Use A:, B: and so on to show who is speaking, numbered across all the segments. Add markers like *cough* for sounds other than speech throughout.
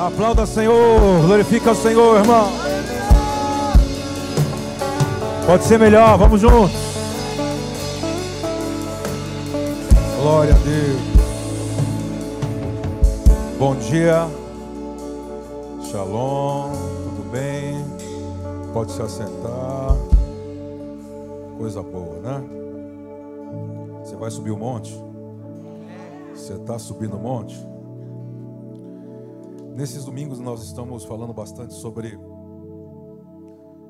A: Aplauda, Senhor. Glorifica o Senhor, irmão. Pode ser melhor, vamos juntos. Glória a Deus. Bom dia. Shalom. Tudo bem? Pode se assentar. Coisa boa, né? Você vai subir o monte? Você está subindo o monte? Nesses domingos nós estamos falando bastante sobre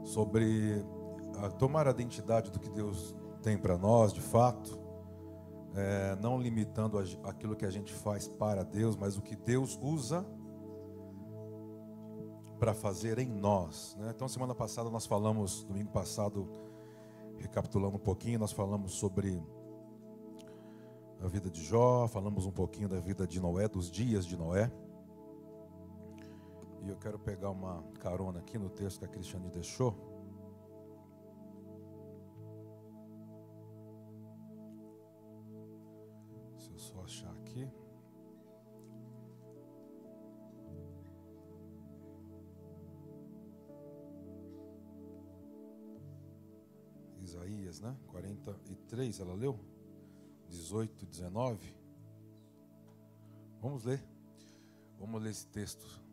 A: sobre a, tomar a identidade do que Deus tem para nós, de fato, é, não limitando aquilo que a gente faz para Deus, mas o que Deus usa para fazer em nós. Né? Então, semana passada nós falamos, domingo passado, recapitulando um pouquinho, nós falamos sobre a vida de Jó, falamos um pouquinho da vida de Noé, dos dias de Noé. E eu quero pegar uma carona aqui no texto que a Cristiane deixou. Se eu só achar aqui. Isaías, né? 43, ela leu? 18, 19. Vamos ler. Vamos ler esse texto.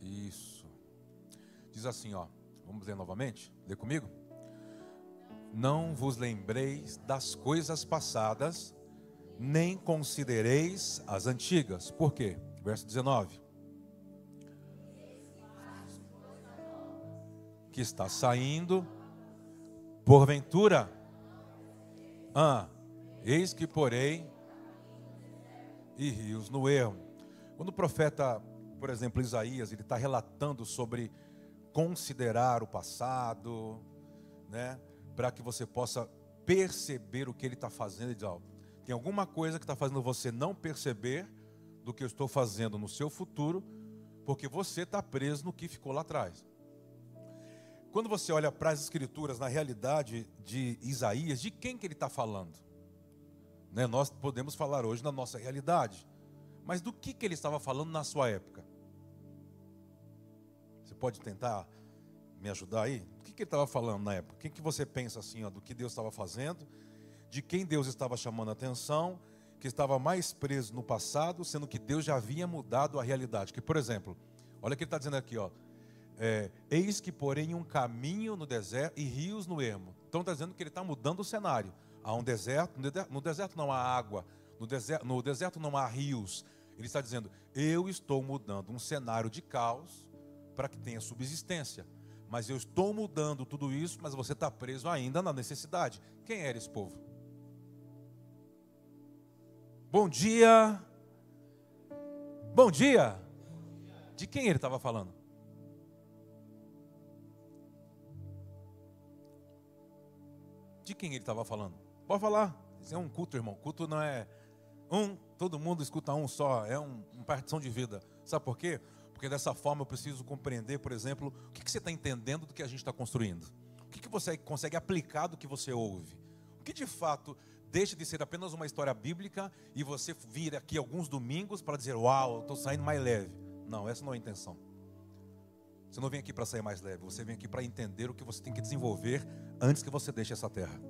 A: Isso. Diz assim, ó. Vamos ler novamente? Lê comigo? Não vos lembreis das coisas passadas, nem considereis as antigas. Por quê? Verso 19. Que está saindo, porventura, ah, eis que porém e rios no erro. Quando o profeta por exemplo, Isaías, ele está relatando sobre considerar o passado, né? Para que você possa perceber o que ele está fazendo. Ele diz, ó, tem alguma coisa que está fazendo você não perceber do que eu estou fazendo no seu futuro, porque você está preso no que ficou lá atrás. Quando você olha para as escrituras, na realidade de Isaías, de quem que ele está falando? Né? Nós podemos falar hoje na nossa realidade, mas do que, que ele estava falando na sua época? Pode tentar me ajudar aí? O que, que ele estava falando na época? O que, que você pensa assim, ó, do que Deus estava fazendo? De quem Deus estava chamando a atenção? Que estava mais preso no passado, sendo que Deus já havia mudado a realidade. Que, por exemplo, olha o que ele está dizendo aqui, ó. É, Eis que, porém, um caminho no deserto e rios no ermo. Então está dizendo que ele está mudando o cenário. Há um deserto, no deserto não há água, no deserto, no deserto não há rios. Ele está dizendo: Eu estou mudando um cenário de caos para que tenha subsistência. Mas eu estou mudando tudo isso, mas você está preso ainda na necessidade. Quem era esse povo? Bom dia. Bom dia. De quem ele estava falando? De quem ele estava falando? Pode falar. Isso é um culto, irmão. Culto não é um, todo mundo escuta um só. É um, uma partição de vida. Sabe por quê? Porque dessa forma eu preciso compreender, por exemplo, o que, você está entendendo do que a gente está construindo. O que, você consegue aplicar do que você ouve. O que de fato deixa de ser apenas uma história bíblica e você vir aqui alguns domingos para dizer, uau, estou saindo mais leve. Não, essa não é a intenção. Você não vem aqui para sair mais leve, você vem aqui para entender o que você tem que desenvolver antes que você deixe essa terra.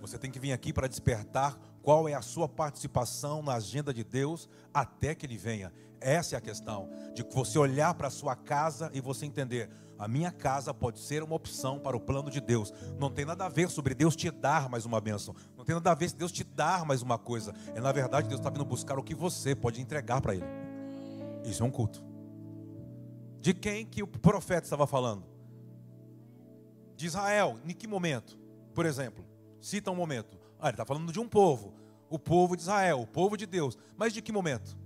A: Você tem que vir aqui para despertar qual é a sua participação na agenda de Deus até que Ele venha. Essa é a questão, de você olhar para a sua casa e você entender, a minha casa pode ser uma opção para o plano de Deus. Não tem nada a ver sobre Deus te dar mais uma bênção. Não tem nada a ver se Deus te dar mais uma coisa. É na verdade Deus está vindo buscar o que você pode entregar para Ele. Isso é um culto. De quem que o profeta estava falando? De Israel. Em que momento? Por exemplo, cita um momento. Ah, ele está falando de um povo. O povo de Israel, o povo de Deus. Mas de que momento?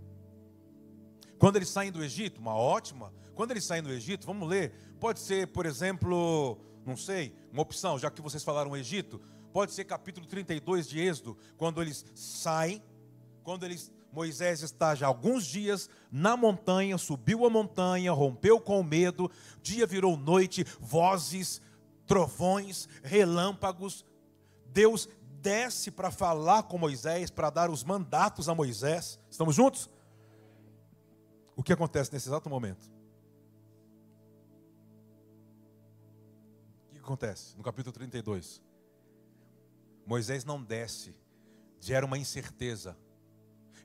A: Quando eles saem do Egito, uma ótima. Quando eles saem do Egito, vamos ler. Pode ser, por exemplo, não sei, uma opção, já que vocês falaram Egito, pode ser capítulo 32 de Êxodo, quando eles saem, quando eles Moisés está já alguns dias na montanha, subiu a montanha, rompeu com o medo, dia virou noite, vozes, trovões, relâmpagos. Deus desce para falar com Moisés, para dar os mandatos a Moisés. Estamos juntos? O que acontece nesse exato momento? O que acontece no capítulo 32? Moisés não desce, gera uma incerteza.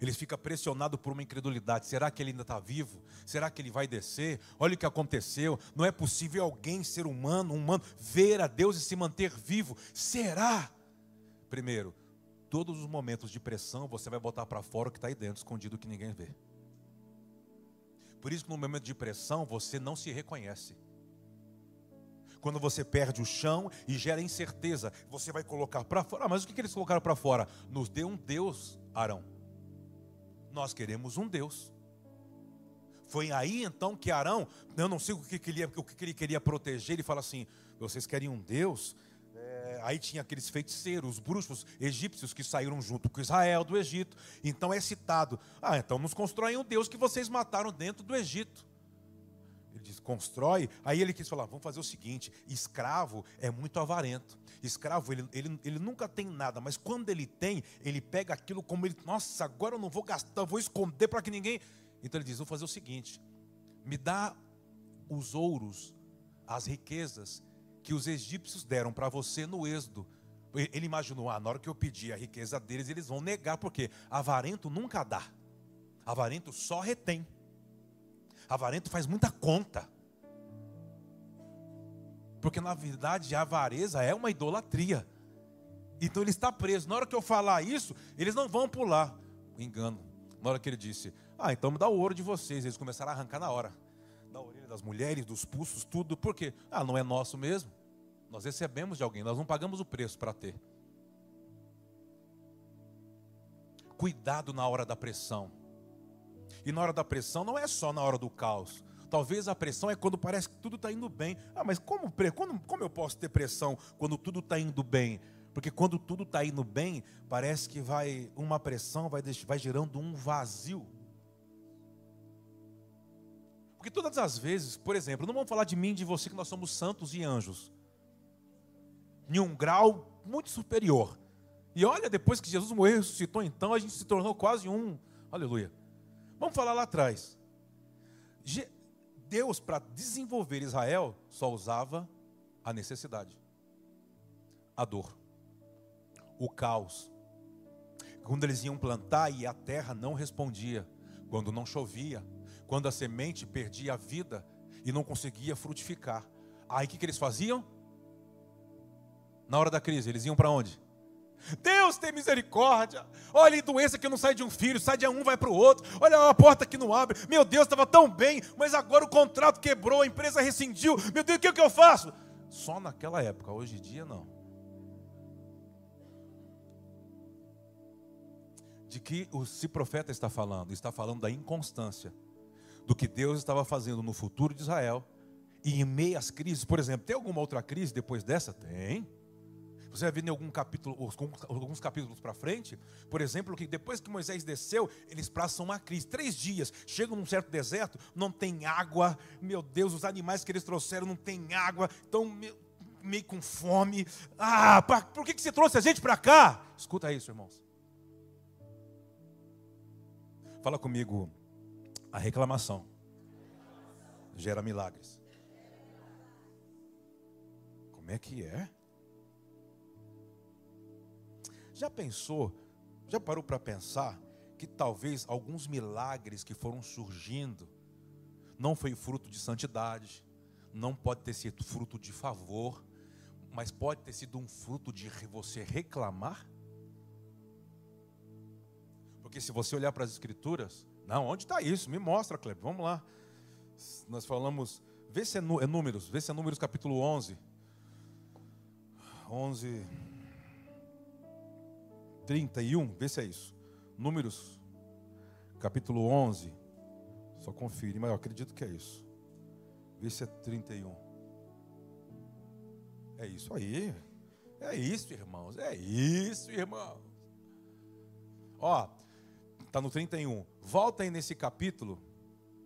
A: Ele fica pressionado por uma incredulidade. Será que ele ainda está vivo? Será que ele vai descer? Olha o que aconteceu. Não é possível alguém, ser humano, um humano, ver a Deus e se manter vivo. Será? Primeiro, todos os momentos de pressão você vai botar para fora o que está aí dentro, escondido que ninguém vê. Por isso que no momento de pressão você não se reconhece. Quando você perde o chão e gera incerteza, você vai colocar para fora. Ah, mas o que, eles colocaram para fora? Nos dê um Deus, Arão. Nós queremos um Deus. Foi aí então que Arão, eu não sei o que, que, ele, o que ele queria proteger, ele fala assim: vocês querem um Deus? Aí tinha aqueles feiticeiros, os bruxos egípcios que saíram junto com Israel do Egito. Então é citado: ah, então nos constroem um Deus que vocês mataram dentro do Egito. Ele diz, constrói. Aí ele quis falar: vamos fazer o seguinte: escravo é muito avarento. Escravo, ele, ele, ele nunca tem nada, mas quando ele tem, ele pega aquilo como ele, nossa, agora eu não vou gastar, vou esconder para que ninguém. Então ele diz: vou fazer o seguinte: me dá os ouros, as riquezas que os egípcios deram para você no êxodo. Ele imaginou, ah, na hora que eu pedir a riqueza deles, eles vão negar, porque avarento nunca dá, avarento só retém. Avarento faz muita conta. Porque na verdade a avareza é uma idolatria. Então ele está preso. Na hora que eu falar isso, eles não vão pular. Engano. Na hora que ele disse: Ah, então me dá o ouro de vocês. Eles começaram a arrancar na hora. Da orelha das mulheres, dos pulsos, tudo. Por quê? Ah, não é nosso mesmo. Nós recebemos de alguém, nós não pagamos o preço para ter. Cuidado na hora da pressão. E na hora da pressão não é só na hora do caos. Talvez a pressão é quando parece que tudo está indo bem. Ah, mas como, como, como eu posso ter pressão quando tudo está indo bem? Porque quando tudo está indo bem, parece que vai uma pressão vai, vai gerando um vazio. Porque todas as vezes, por exemplo, não vamos falar de mim e de você que nós somos santos e anjos. Em um grau muito superior. E olha, depois que Jesus morreu e ressuscitou, então a gente se tornou quase um. Aleluia. Vamos falar lá atrás. Deus, para desenvolver Israel, só usava a necessidade, a dor, o caos. Quando eles iam plantar e a terra não respondia, quando não chovia, quando a semente perdia a vida e não conseguia frutificar. Aí o que, que eles faziam? Na hora da crise, eles iam para onde? Deus tem misericórdia. Olha, doença que não sai de um filho, sai de um, vai para o outro. Olha a porta que não abre. Meu Deus, estava tão bem, mas agora o contrato quebrou, a empresa rescindiu. Meu Deus, o que, que eu faço? Só naquela época, hoje em dia não. De que o se profeta está falando? Está falando da inconstância do que Deus estava fazendo no futuro de Israel e em meio às crises. Por exemplo, tem alguma outra crise depois dessa? Tem. Você vai ver em algum capítulo, alguns capítulos para frente, por exemplo, que depois que Moisés desceu, eles passam uma crise. Três dias, chegam num certo deserto, não tem água. Meu Deus, os animais que eles trouxeram não tem água, estão meio com fome. Ah, pra, por que, que você trouxe a gente para cá? Escuta isso, irmãos. Fala comigo, a reclamação gera milagres. Como é que é? Já pensou, já parou para pensar que talvez alguns milagres que foram surgindo não foi fruto de santidade, não pode ter sido fruto de favor, mas pode ter sido um fruto de você reclamar? Porque se você olhar para as escrituras, não, onde está isso? Me mostra, Kleber, vamos lá. Nós falamos, vê se é, é números, vê se é números capítulo 11. 11, 31, vê se é isso. Números, capítulo 11. Só confire, mas eu acredito que é isso. Vê se é 31. É isso aí. É isso, irmãos. É isso, irmãos. Ó, tá no 31. Volta aí nesse capítulo,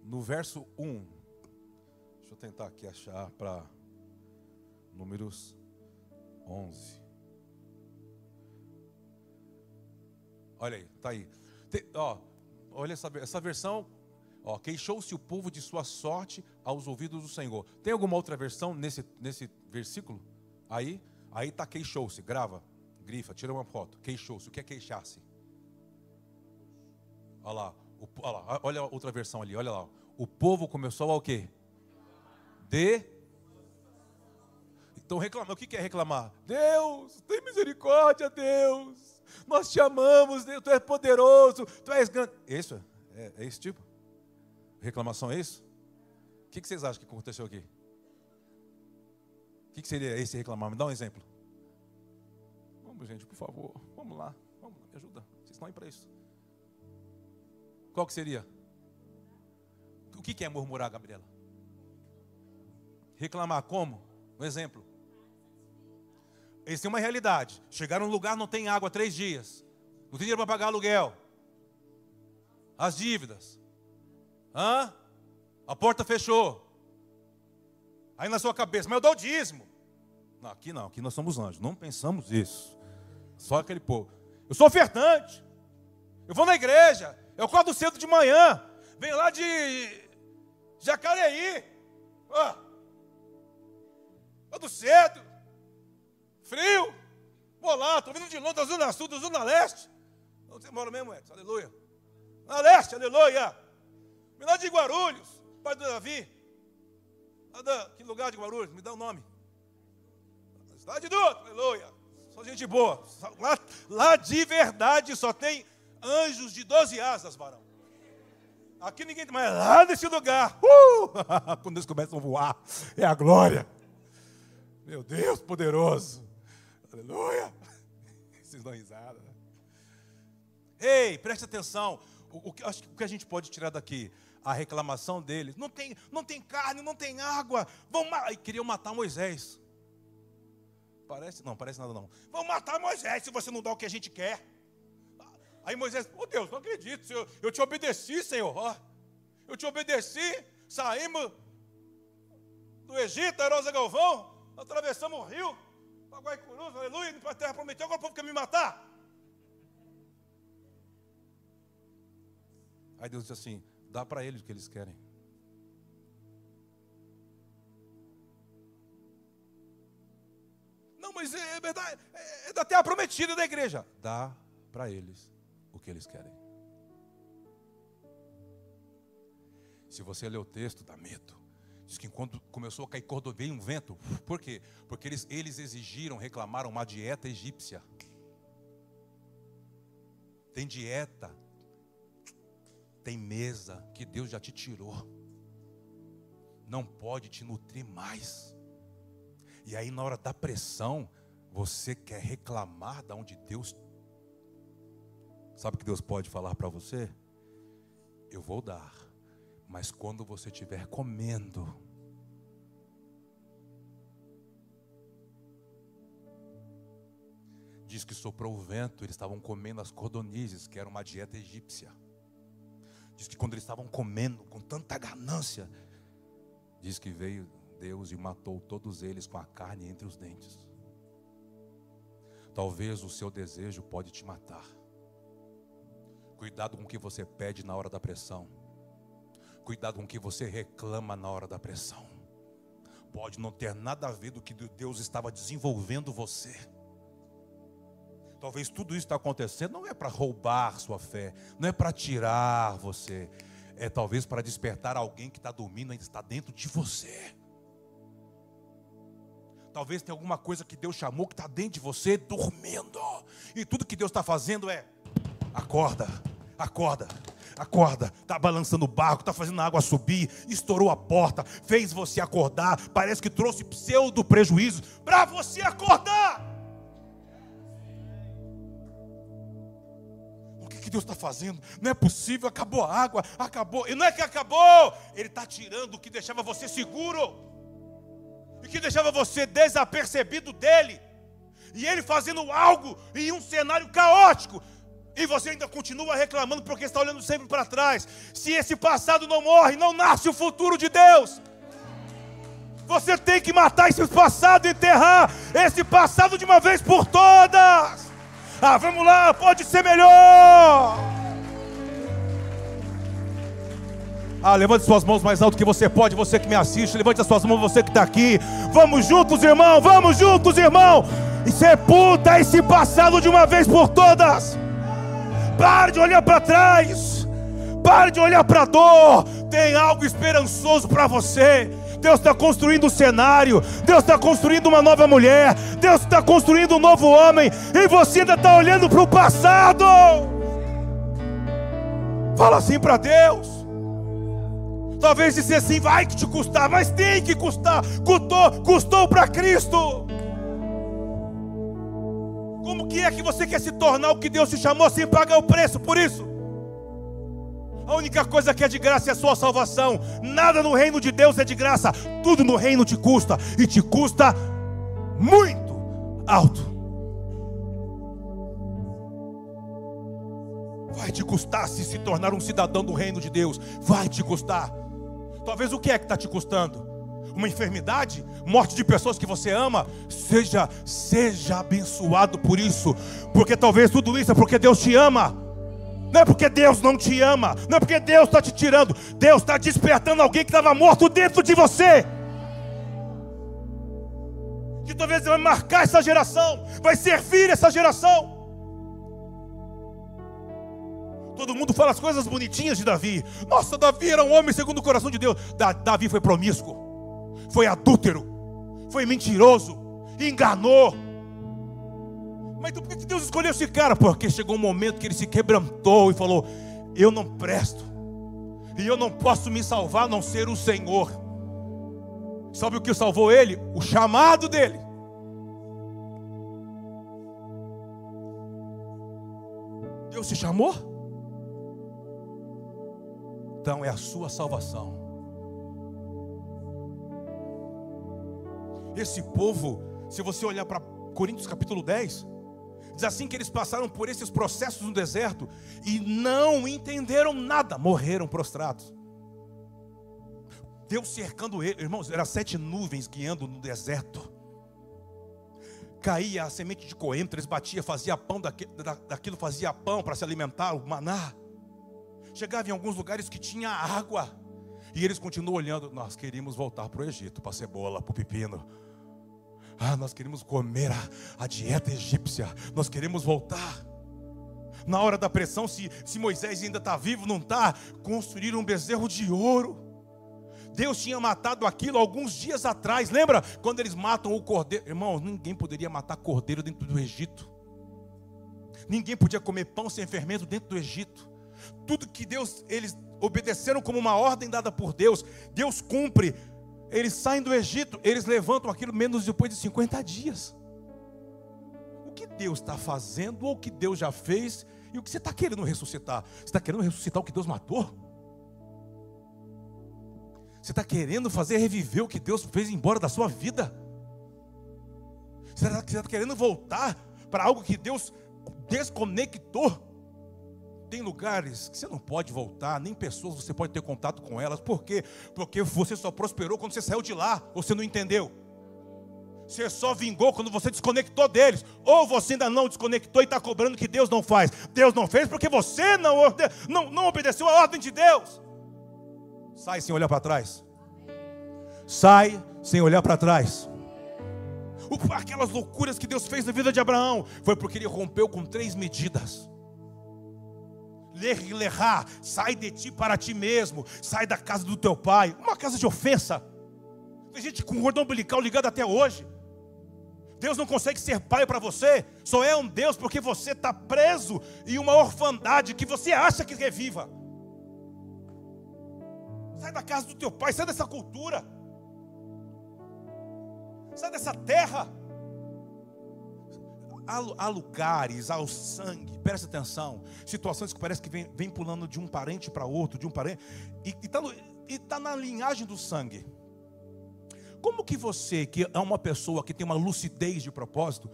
A: no verso 1. Deixa eu tentar aqui achar para Números 11. Olha aí, tá aí. Tem, ó, olha essa, essa versão. Ó, queixou-se o povo de sua sorte aos ouvidos do Senhor. Tem alguma outra versão nesse, nesse versículo? Aí, aí tá queixou-se. Grava, grifa, tira uma foto. Queixou-se. O que é queixar-se? Olha lá, o, olha lá, olha outra versão ali, olha lá. O povo começou a o quê? De então reclamar, o que é reclamar? Deus, tem misericórdia, Deus. Nós te amamos, Deus, tu és poderoso, tu és grande. Isso é, é esse tipo? Reclamação é isso? O que vocês acham que aconteceu aqui? O que seria esse reclamar? Me dá um exemplo. Vamos, gente, por favor. Vamos lá. Vamos, me ajuda. Vocês estão aí para isso. Qual que seria? O que é murmurar, Gabriela? Reclamar como? Um exemplo. Eles têm uma realidade. Chegaram num lugar, não tem água há três dias. Não tem dinheiro para pagar aluguel. As dívidas. Hã? A porta fechou. Aí na sua cabeça, mas eu dou o dízimo. Não, aqui não, aqui nós somos anjos. Não pensamos isso. Só aquele povo. Eu sou ofertante. Eu vou na igreja. Eu acordo cedo de manhã. Venho lá de Jacareí. Ó. Acordo cedo. Frio. Vou lá, estou vindo de Londres, da Zona Sul, da Zona Leste. Onde você mora mesmo, Edson? Aleluia. Na Leste, aleluia. Me dá de Guarulhos, pai do Davi. Da, que lugar de Guarulhos? Me dá o um nome. Cidade do outro, aleluia. Só gente boa. Lá, lá de verdade só tem anjos de 12 asas, varão. Aqui ninguém tem, mas lá nesse lugar, uh, *laughs* quando eles começam a voar, é a glória. Meu Deus poderoso. Aleluia. *laughs* Vocês dão risada. Né? Ei, preste atenção. O, o, acho que o que a gente pode tirar daqui? A reclamação deles. Não tem, não tem carne, não tem água. Vão e queriam matar Moisés. Parece, não, parece nada não. Vão matar Moisés se você não dá o que a gente quer. Aí Moisés, oh Deus, não acredito, Senhor, eu te obedeci, Senhor. Eu te obedeci, saímos do Egito, Arosa Galvão, atravessamos o rio, para Guaicurus, aleluia, para a terra prometida, agora o povo quer me matar. Aí Deus disse assim: dá para eles o que eles querem. Não, mas é, é verdade, é, é da terra prometida da igreja. Dá para eles o que eles querem. Se você ler o texto, dá medo. Diz que quando começou a cair cordoveio um vento, por quê? Porque eles, eles exigiram, reclamaram uma dieta egípcia. Tem dieta, tem mesa que Deus já te tirou. Não pode te nutrir mais. E aí, na hora da pressão, você quer reclamar da onde Deus. Sabe o que Deus pode falar para você? Eu vou dar mas quando você estiver comendo, diz que soprou o vento, eles estavam comendo as cordonizes, que era uma dieta egípcia. Diz que quando eles estavam comendo com tanta ganância, diz que veio Deus e matou todos eles com a carne entre os dentes. Talvez o seu desejo pode te matar. Cuidado com o que você pede na hora da pressão. Cuidado com o que você reclama na hora da pressão. Pode não ter nada a ver do que Deus estava desenvolvendo você. Talvez tudo isso está acontecendo não é para roubar sua fé, não é para tirar você, é talvez para despertar alguém que está dormindo ainda está dentro de você. Talvez tenha alguma coisa que Deus chamou que está dentro de você dormindo, e tudo que Deus está fazendo é acorda, acorda, acorda, está balançando o barco, está fazendo a água subir, estourou a porta, fez você acordar, parece que trouxe pseudo prejuízo para você acordar. O que Deus está fazendo? Não é possível, acabou a água, acabou, e não é que acabou, Ele está tirando o que deixava você seguro, e que deixava você desapercebido dele, e Ele fazendo algo em um cenário caótico, e você ainda continua reclamando porque está olhando sempre para trás. Se esse passado não morre, não nasce o futuro de Deus. Você tem que matar esse passado, enterrar esse passado de uma vez por todas. Ah, vamos lá, pode ser melhor. Ah, levante suas mãos mais alto que você pode, você que me assiste, levante as suas mãos, você que está aqui. Vamos juntos, irmão, vamos juntos, irmão. E sepulta esse passado de uma vez por todas. Pare de olhar para trás. Pare de olhar para a dor. Tem algo esperançoso para você. Deus está construindo um cenário, Deus está construindo uma nova mulher, Deus está construindo um novo homem, e você ainda está olhando para o passado. Fala assim para Deus. Talvez dizer assim, vai que te custar, mas tem que custar. Custou, custou para Cristo. Como que é que você quer se tornar o que Deus te chamou sem pagar o preço por isso? A única coisa que é de graça é a sua salvação. Nada no reino de Deus é de graça. Tudo no reino te custa e te custa muito alto. Vai te custar se se tornar um cidadão do reino de Deus. Vai te custar. Talvez o que é que está te custando? Uma enfermidade, morte de pessoas que você ama, seja, seja abençoado por isso, porque talvez tudo isso é porque Deus te ama. Não é porque Deus não te ama, não é porque Deus está te tirando, Deus está despertando alguém que estava morto dentro de você. Que talvez vai marcar essa geração, vai servir essa geração. Todo mundo fala as coisas bonitinhas de Davi. Nossa, Davi era um homem segundo o coração de Deus. Davi foi promíscuo, foi adúltero, foi mentiroso, enganou. Mas então por que Deus escolheu esse cara? Porque chegou um momento que ele se quebrantou e falou: Eu não presto, e eu não posso me salvar a não ser o Senhor. Sabe o que salvou ele? O chamado dele. Deus te chamou? então é a sua salvação. Esse povo, se você olhar para Coríntios capítulo 10, diz assim que eles passaram por esses processos no deserto e não entenderam nada, morreram prostrados. Deus cercando eles, irmãos, eram sete nuvens guiando no deserto. Caía a semente de coentro, eles batiam, fazia pão daquilo, daquilo fazia pão para se alimentar, o maná. Chegava em alguns lugares que tinha água. E eles continuam olhando. Nós queríamos voltar para o Egito, para a cebola, para o pepino. Ah, nós queremos comer a, a, dieta egípcia. Nós queremos voltar. Na hora da pressão, se, se Moisés ainda está vivo, não está, construíram um bezerro de ouro. Deus tinha matado aquilo alguns dias atrás. Lembra quando eles matam o cordeiro? Irmãos, ninguém poderia matar cordeiro dentro do Egito. Ninguém podia comer pão sem fermento dentro do Egito tudo que Deus, eles obedeceram como uma ordem dada por Deus, Deus cumpre. Eles saem do Egito, eles levantam aquilo menos depois de 50 dias. O que Deus está fazendo, ou o que Deus já fez, e o que você está querendo ressuscitar? Você está querendo ressuscitar o que Deus matou? Você está querendo fazer reviver o que Deus fez embora da sua vida? Você está tá querendo voltar para algo que Deus desconectou? Tem lugares que você não pode voltar, nem pessoas você pode ter contato com elas. Por quê? Porque você só prosperou quando você saiu de lá. Você não entendeu? Você só vingou quando você desconectou deles. Ou você ainda não desconectou e está cobrando que Deus não faz. Deus não fez porque você não, não, não obedeceu a ordem de Deus. Sai sem olhar para trás. Sai sem olhar para trás. Aquelas loucuras que Deus fez na vida de Abraão foi porque ele rompeu com três medidas lerá, sai de ti para ti mesmo, sai da casa do teu pai, uma casa de ofensa. Tem gente com cordão umbilical ligado até hoje. Deus não consegue ser pai para você, só é um Deus porque você está preso em uma orfandade que você acha que é viva. Sai da casa do teu pai, sai dessa cultura, sai dessa terra há, lugares, há o sangue, presta atenção, situações que parece que vem, vem pulando de um parente para outro, de um parente, e está tá na linhagem do sangue. Como que você, que é uma pessoa que tem uma lucidez de propósito,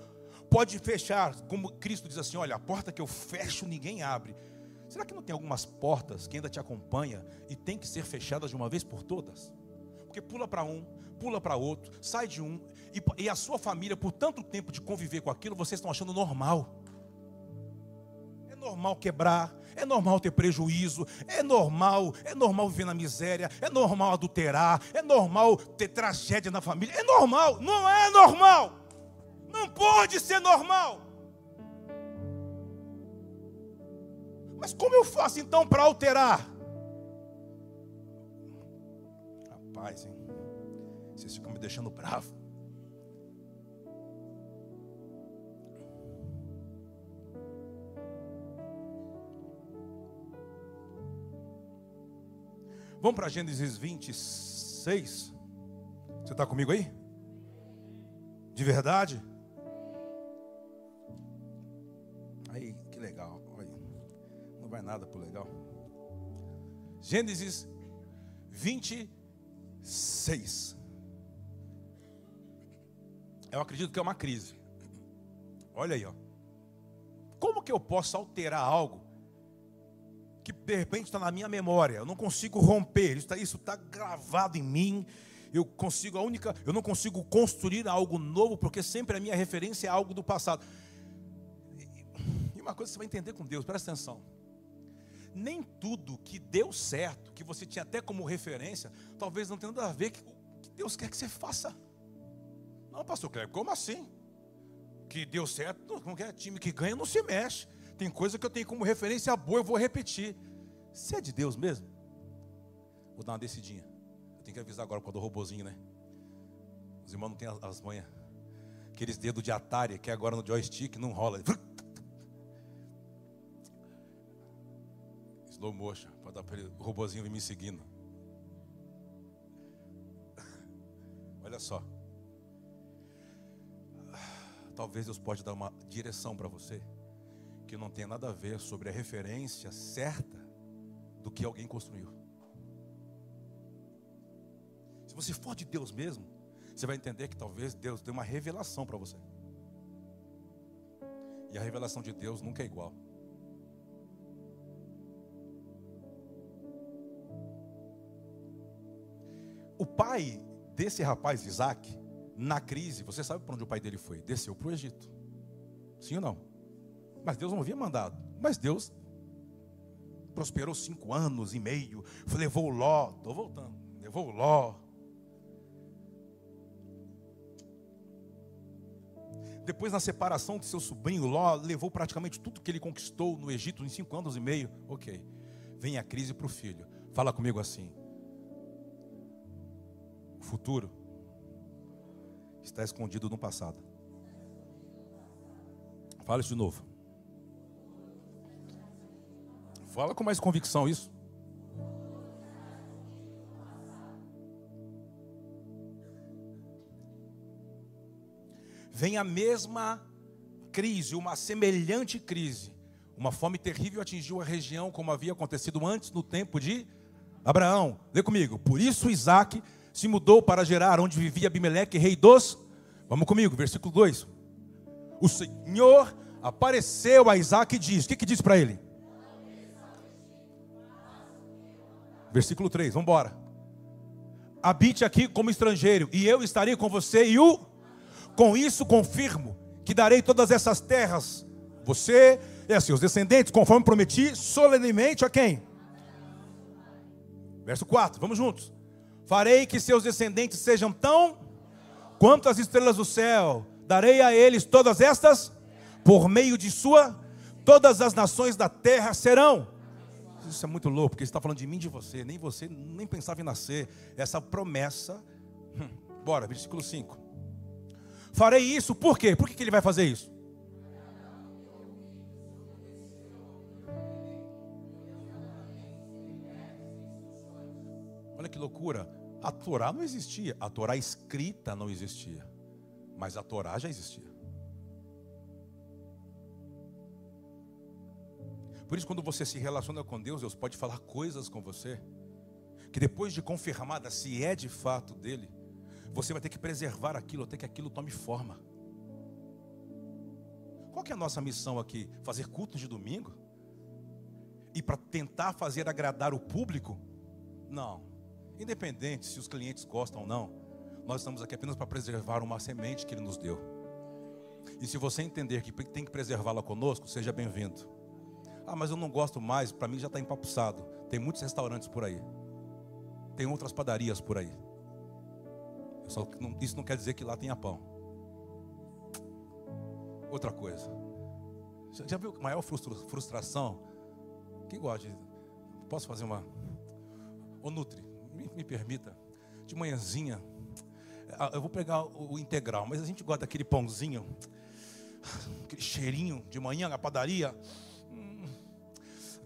A: pode fechar, como Cristo diz assim: olha, a porta que eu fecho ninguém abre. Será que não tem algumas portas que ainda te acompanha e tem que ser fechadas de uma vez por todas? Porque pula para um, pula para outro, sai de um, e, e a sua família, por tanto tempo de conviver com aquilo, vocês estão achando normal. É normal quebrar, é normal ter prejuízo, é normal, é normal viver na miséria, é normal adulterar, é normal ter tragédia na família, é normal, não é normal. Não pode ser normal. Mas como eu faço então para alterar? Rapaz, hein? Vocês ficam me deixando bravo. Vamos para Gênesis 26. Você está comigo aí? De verdade? Aí, que legal. Não vai nada por legal. Gênesis 26. Eu acredito que é uma crise. Olha aí, ó. Como que eu posso alterar algo que de repente está na minha memória, eu não consigo romper, isso está tá gravado em mim. Eu consigo a única, eu não consigo construir algo novo porque sempre a minha referência é algo do passado. E uma coisa você vai entender com Deus, presta atenção. Nem tudo que deu certo, que você tinha até como referência, talvez não tenha nada a ver com o que Deus quer que você faça. Não, pastor Cleber, como assim? Que deu certo, como é? Time que ganha não se mexe. Tem coisa que eu tenho como referência boa, eu vou repetir. Se é de Deus mesmo, vou dar uma descidinha. Eu tenho que avisar agora quando o robozinho, né? Os irmãos não têm as, manhas. Aqueles dedos de Atari que agora no joystick não rola. Slow motion, para dar para o robozinho vir me seguindo. Olha só. Talvez Deus pode dar uma direção para você que não tem nada a ver sobre a referência certa do que alguém construiu. Se você for de Deus mesmo, você vai entender que talvez Deus dê uma revelação para você. E a revelação de Deus nunca é igual. O pai desse rapaz Isaac, na crise, você sabe para onde o pai dele foi? Desceu para o Egito. Sim ou não? Mas Deus não havia mandado. Mas Deus prosperou cinco anos e meio. Levou Ló. Estou voltando. Levou Ló. Depois, na separação de seu sobrinho Ló, levou praticamente tudo que ele conquistou no Egito em cinco anos e meio. Ok. Vem a crise para o filho. Fala comigo assim. O futuro está escondido no passado. Fala isso de novo. Fala com mais convicção isso. Vem a mesma crise, uma semelhante crise. Uma fome terrível atingiu a região, como havia acontecido antes no tempo de Abraão. Lê comigo. Por isso Isaac se mudou para Gerar, onde vivia Abimeleque, rei dos. Vamos comigo, versículo 2. O Senhor apareceu a Isaac e diz: O que, que diz para ele? Versículo 3, vamos embora. Habite aqui como estrangeiro, e eu estarei com você, e o com isso confirmo que darei todas essas terras, você e a seus descendentes, conforme prometi solenemente a quem? Verso 4, vamos juntos. Farei que seus descendentes sejam tão quanto as estrelas do céu, darei a eles todas estas, por meio de sua, todas as nações da terra serão isso é muito louco, porque está falando de mim de você. Nem você nem pensava em nascer. Essa promessa. Hum, bora, versículo 5. Farei isso, por quê? Por que ele vai fazer isso? Olha que loucura. A Torá não existia. A Torá escrita não existia. Mas a Torá já existia. Por isso, quando você se relaciona com Deus, Deus pode falar coisas com você, que depois de confirmada, se é de fato dele, você vai ter que preservar aquilo até que aquilo tome forma. Qual que é a nossa missão aqui? Fazer cultos de domingo? E para tentar fazer agradar o público? Não. Independente se os clientes gostam ou não, nós estamos aqui apenas para preservar uma semente que ele nos deu. E se você entender que tem que preservá-la conosco, seja bem-vindo. Ah, mas eu não gosto mais, para mim já está empapuçado. Tem muitos restaurantes por aí. Tem outras padarias por aí. Só, isso não quer dizer que lá tenha pão. Outra coisa. Já, já viu a maior frustração? Quem gosta de. Posso fazer uma. Ô Nutri, me, me permita. De manhãzinha. Ah, eu vou pegar o integral, mas a gente gosta daquele pãozinho. Aquele cheirinho de manhã na padaria.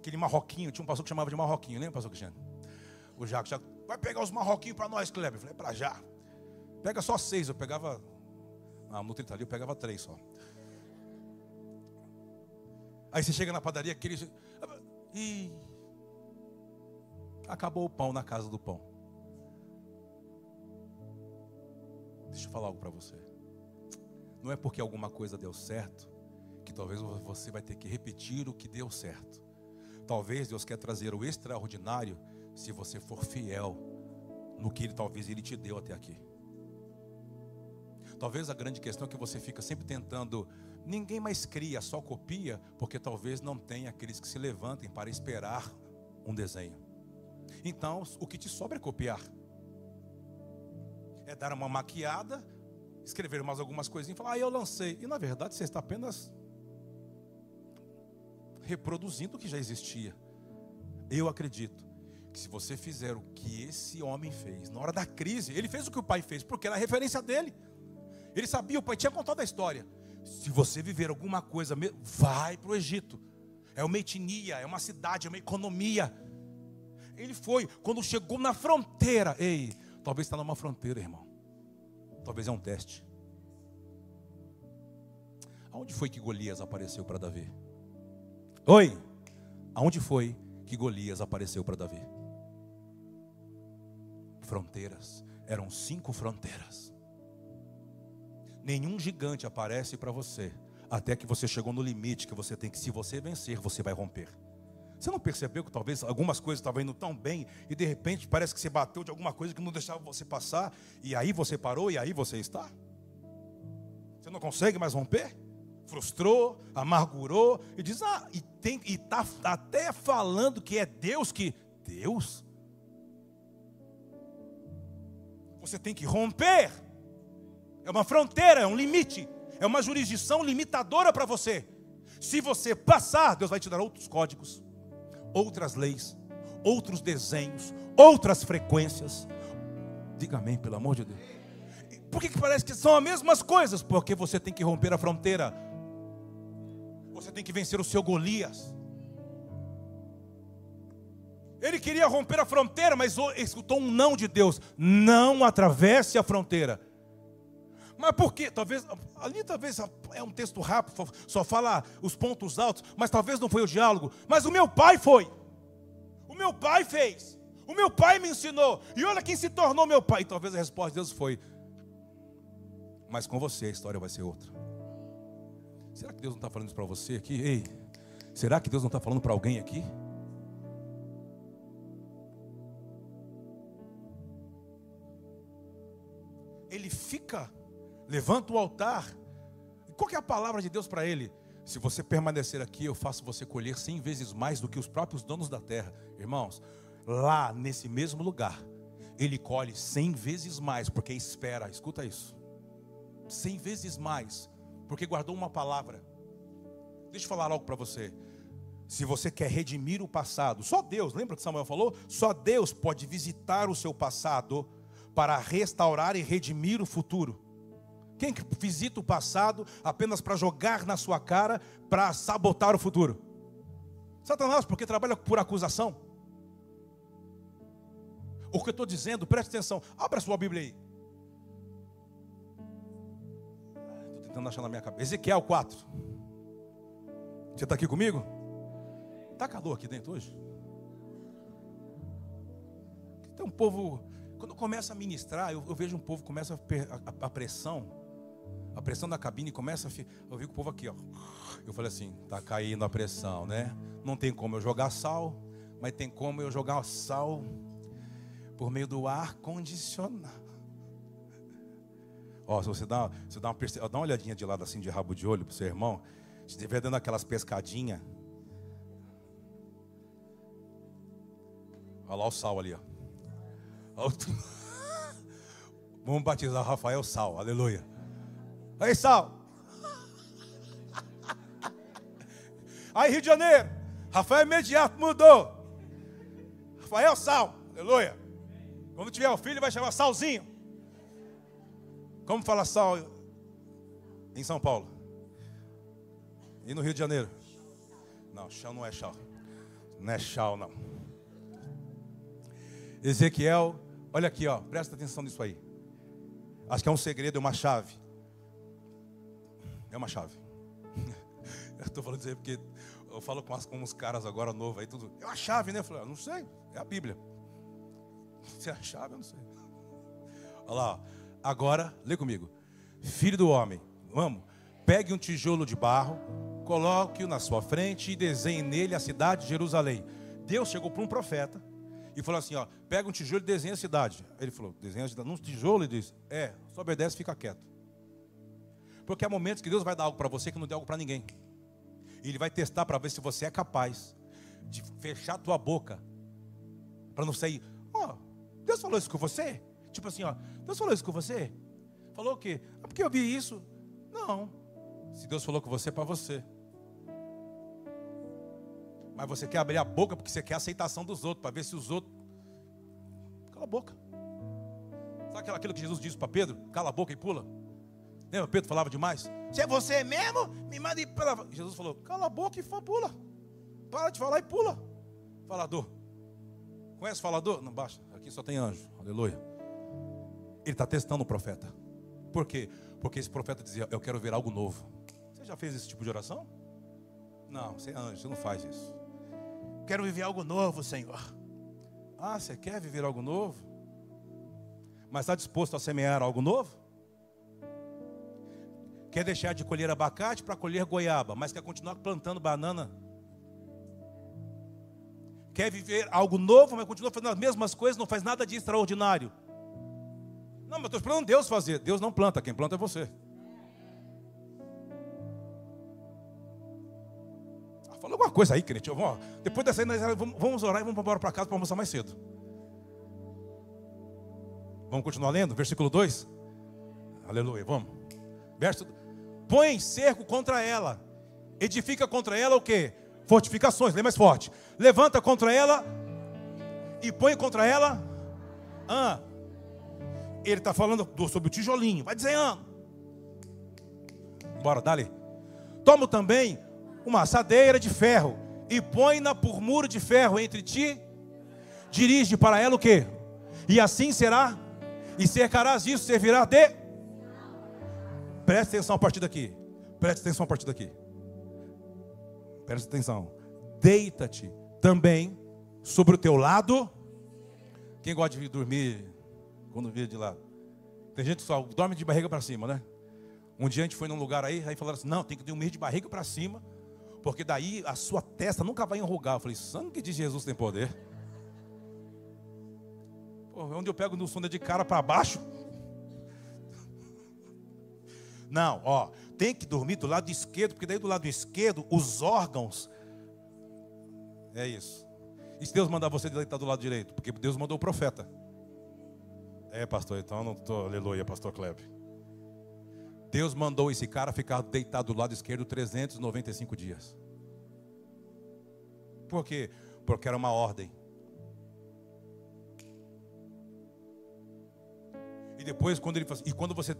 A: Aquele marroquinho. Tinha um pastor que chamava de marroquinho, lembra, pastor Cristiano? O Jaco, Jaco vai pegar os marroquinhos para nós, Kleber. Eu falei, é para já. Pega só seis. Eu pegava. Ah, no ali eu pegava três só. Aí você chega na padaria, aquele. E acabou o pão na casa do pão. Deixa eu falar algo para você. Não é porque alguma coisa deu certo que talvez você vai ter que repetir o que deu certo. Talvez Deus quer trazer o extraordinário se você for fiel no que ele talvez ele te deu até aqui. Talvez a grande questão é que você fica sempre tentando Ninguém mais cria, só copia, porque talvez não tenha aqueles que se levantem para esperar um desenho. Então, o que te sobra é copiar. É dar uma maquiada, escrever mais algumas coisinhas e falar, ah, eu lancei. E na verdade você está apenas reproduzindo o que já existia. Eu acredito que se você fizer o que esse homem fez, na hora da crise, ele fez o que o pai fez, porque era a referência dele. Ele sabia, o pai tinha contado a história. Se você viver alguma coisa, vai para o Egito. É uma etnia, é uma cidade, é uma economia. Ele foi, quando chegou na fronteira, ei, talvez está numa fronteira, irmão. Talvez é um teste. Aonde foi que Golias apareceu para Davi? Oi, aonde foi que Golias apareceu para Davi? Fronteiras, eram cinco fronteiras. Nenhum gigante aparece para você até que você chegou no limite que você tem que, se você vencer, você vai romper. Você não percebeu que talvez algumas coisas estavam indo tão bem e de repente parece que você bateu de alguma coisa que não deixava você passar e aí você parou e aí você está? Você não consegue mais romper? Frustrou, amargurou e diz: "Ah, e tem e tá até falando que é Deus que Deus Você tem que romper é uma fronteira, é um limite, é uma jurisdição limitadora para você. Se você passar, Deus vai te dar outros códigos, outras leis, outros desenhos, outras frequências. Diga amém, pelo amor de Deus. Por que, que parece que são as mesmas coisas? Porque você tem que romper a fronteira, você tem que vencer o seu Golias. Ele queria romper a fronteira, mas escutou um não de Deus: não atravesse a fronteira. Mas por quê? Talvez, ali talvez é um texto rápido, só fala os pontos altos, mas talvez não foi o diálogo. Mas o meu pai foi. O meu pai fez. O meu pai me ensinou. E olha quem se tornou meu pai. E talvez a resposta de Deus foi: Mas com você a história vai ser outra. Será que Deus não está falando isso para você aqui? Ei, será que Deus não está falando para alguém aqui? Ele fica levanta o altar. Qual é a palavra de Deus para ele? Se você permanecer aqui, eu faço você colher cem vezes mais do que os próprios donos da terra. Irmãos, lá nesse mesmo lugar, ele colhe cem vezes mais, porque espera, escuta isso. Cem vezes mais, porque guardou uma palavra. Deixa eu falar algo para você. Se você quer redimir o passado, só Deus, lembra que Samuel falou? Só Deus pode visitar o seu passado para restaurar e redimir o futuro. Quem que visita o passado apenas para jogar na sua cara, para sabotar o futuro? Satanás, porque trabalha por acusação. O que eu estou dizendo, preste atenção, abra sua Bíblia aí. Tentando achar na minha cabeça. Ezequiel 4. Você está aqui comigo? Está calor aqui dentro hoje? Tem um povo, quando começa a ministrar, eu, eu vejo um povo começa a, a, a pressão a pressão da cabine começa a. Eu vi o povo aqui, ó. Eu falei assim: tá caindo a pressão, né? Não tem como eu jogar sal, mas tem como eu jogar sal por meio do ar condicionado. Ó, se você dá, você dá, uma, dá uma olhadinha de lado assim, de rabo de olho pro seu irmão, se estiver dando aquelas pescadinhas, Olha lá o sal ali, ó. *laughs* Vamos batizar o Rafael Sal, aleluia. Aí, Sal. *laughs* Aí, Rio de Janeiro. Rafael imediato mudou. Rafael Sal, aleluia. Quando tiver o filho, vai chamar Salzinho. Como fala Sal em São Paulo? E no Rio de Janeiro? Não, chão não é chão. Não é chão, não. Ezequiel, olha aqui, ó, presta atenção nisso aí. Acho que é um segredo, é uma chave. É uma chave. *laughs* Eu estou falando isso aí porque eu falo com, as, com uns caras agora novos aí, tudo. É uma chave, né? Eu ah, não sei, é a Bíblia. *laughs* Se é a chave, eu não sei. Olha lá, agora, lê comigo. Filho do homem, vamos, pegue um tijolo de barro, coloque-o na sua frente e desenhe nele a cidade de Jerusalém. Deus chegou para um profeta e falou assim: ó, pega um tijolo e desenha a cidade. Ele falou: desenha a cidade num tijolo e diz: é, só obedece e fica quieto. Porque há momentos que Deus vai dar algo para você que não deu algo para ninguém. E Ele vai testar para ver se você é capaz de fechar a tua boca para não sair. Ó, oh, Deus falou isso com você? Tipo assim, ó, Deus falou isso com você? Falou o quê? Ah, porque eu vi isso? Não. Se Deus falou com você, é para você. Mas você quer abrir a boca porque você quer a aceitação dos outros, para ver se os outros. Cala a boca. Sabe aquilo que Jesus disse para Pedro? Cala a boca e pula. Lembra? Pedro falava demais. Se é você mesmo, me mande para. Jesus falou: cala a boca e pula. Para de falar e pula. Falador. Conhece falador? Não baixa. Aqui só tem anjo. Aleluia. Ele está testando o profeta. Por quê? Porque esse profeta dizia: Eu quero ver algo novo. Você já fez esse tipo de oração? Não, você anjo, você não faz isso. Quero viver algo novo, Senhor. Ah, você quer viver algo novo? Mas está disposto a semear algo novo? Quer deixar de colher abacate para colher goiaba, mas quer continuar plantando banana? Quer viver algo novo, mas continua fazendo as mesmas coisas, não faz nada de extraordinário? Não, mas estou esperando Deus fazer. Deus não planta, quem planta é você. Fala alguma coisa aí, crente. Vamos, depois dessa aí, nós vamos orar e vamos embora para casa para almoçar mais cedo. Vamos continuar lendo? Versículo 2. Aleluia, vamos. Verso. Põe cerco contra ela. Edifica contra ela o que? Fortificações, lê mais forte. Levanta contra ela e põe contra ela. Ah, ele está falando sobre o tijolinho. Vai desenhando. Bora, dali. Toma também uma assadeira de ferro e põe-na por muro de ferro entre ti, dirige para ela o que? E assim será, e cercarás isso, servirá de. Preste atenção a partir daqui. Preste atenção a partir daqui. Preste atenção. Deita-te também sobre o teu lado. Quem gosta de dormir quando vira de lado? Tem gente que só dorme de barriga para cima, né? Um dia a gente foi num lugar aí, aí falaram assim: não, tem que dormir de barriga para cima porque daí a sua testa nunca vai enrugar. Eu falei, sangue de Jesus tem poder. Pô, onde eu pego no sono é de cara para baixo. Não, ó, tem que dormir do lado esquerdo, porque daí do lado esquerdo os órgãos. É isso. E se Deus mandar você deitar do lado direito? Porque Deus mandou o profeta. É, pastor, então não estou, aleluia, pastor Kleber. Deus mandou esse cara ficar deitado do lado esquerdo 395 dias. Por quê? Porque era uma ordem. E depois, quando ele e quando você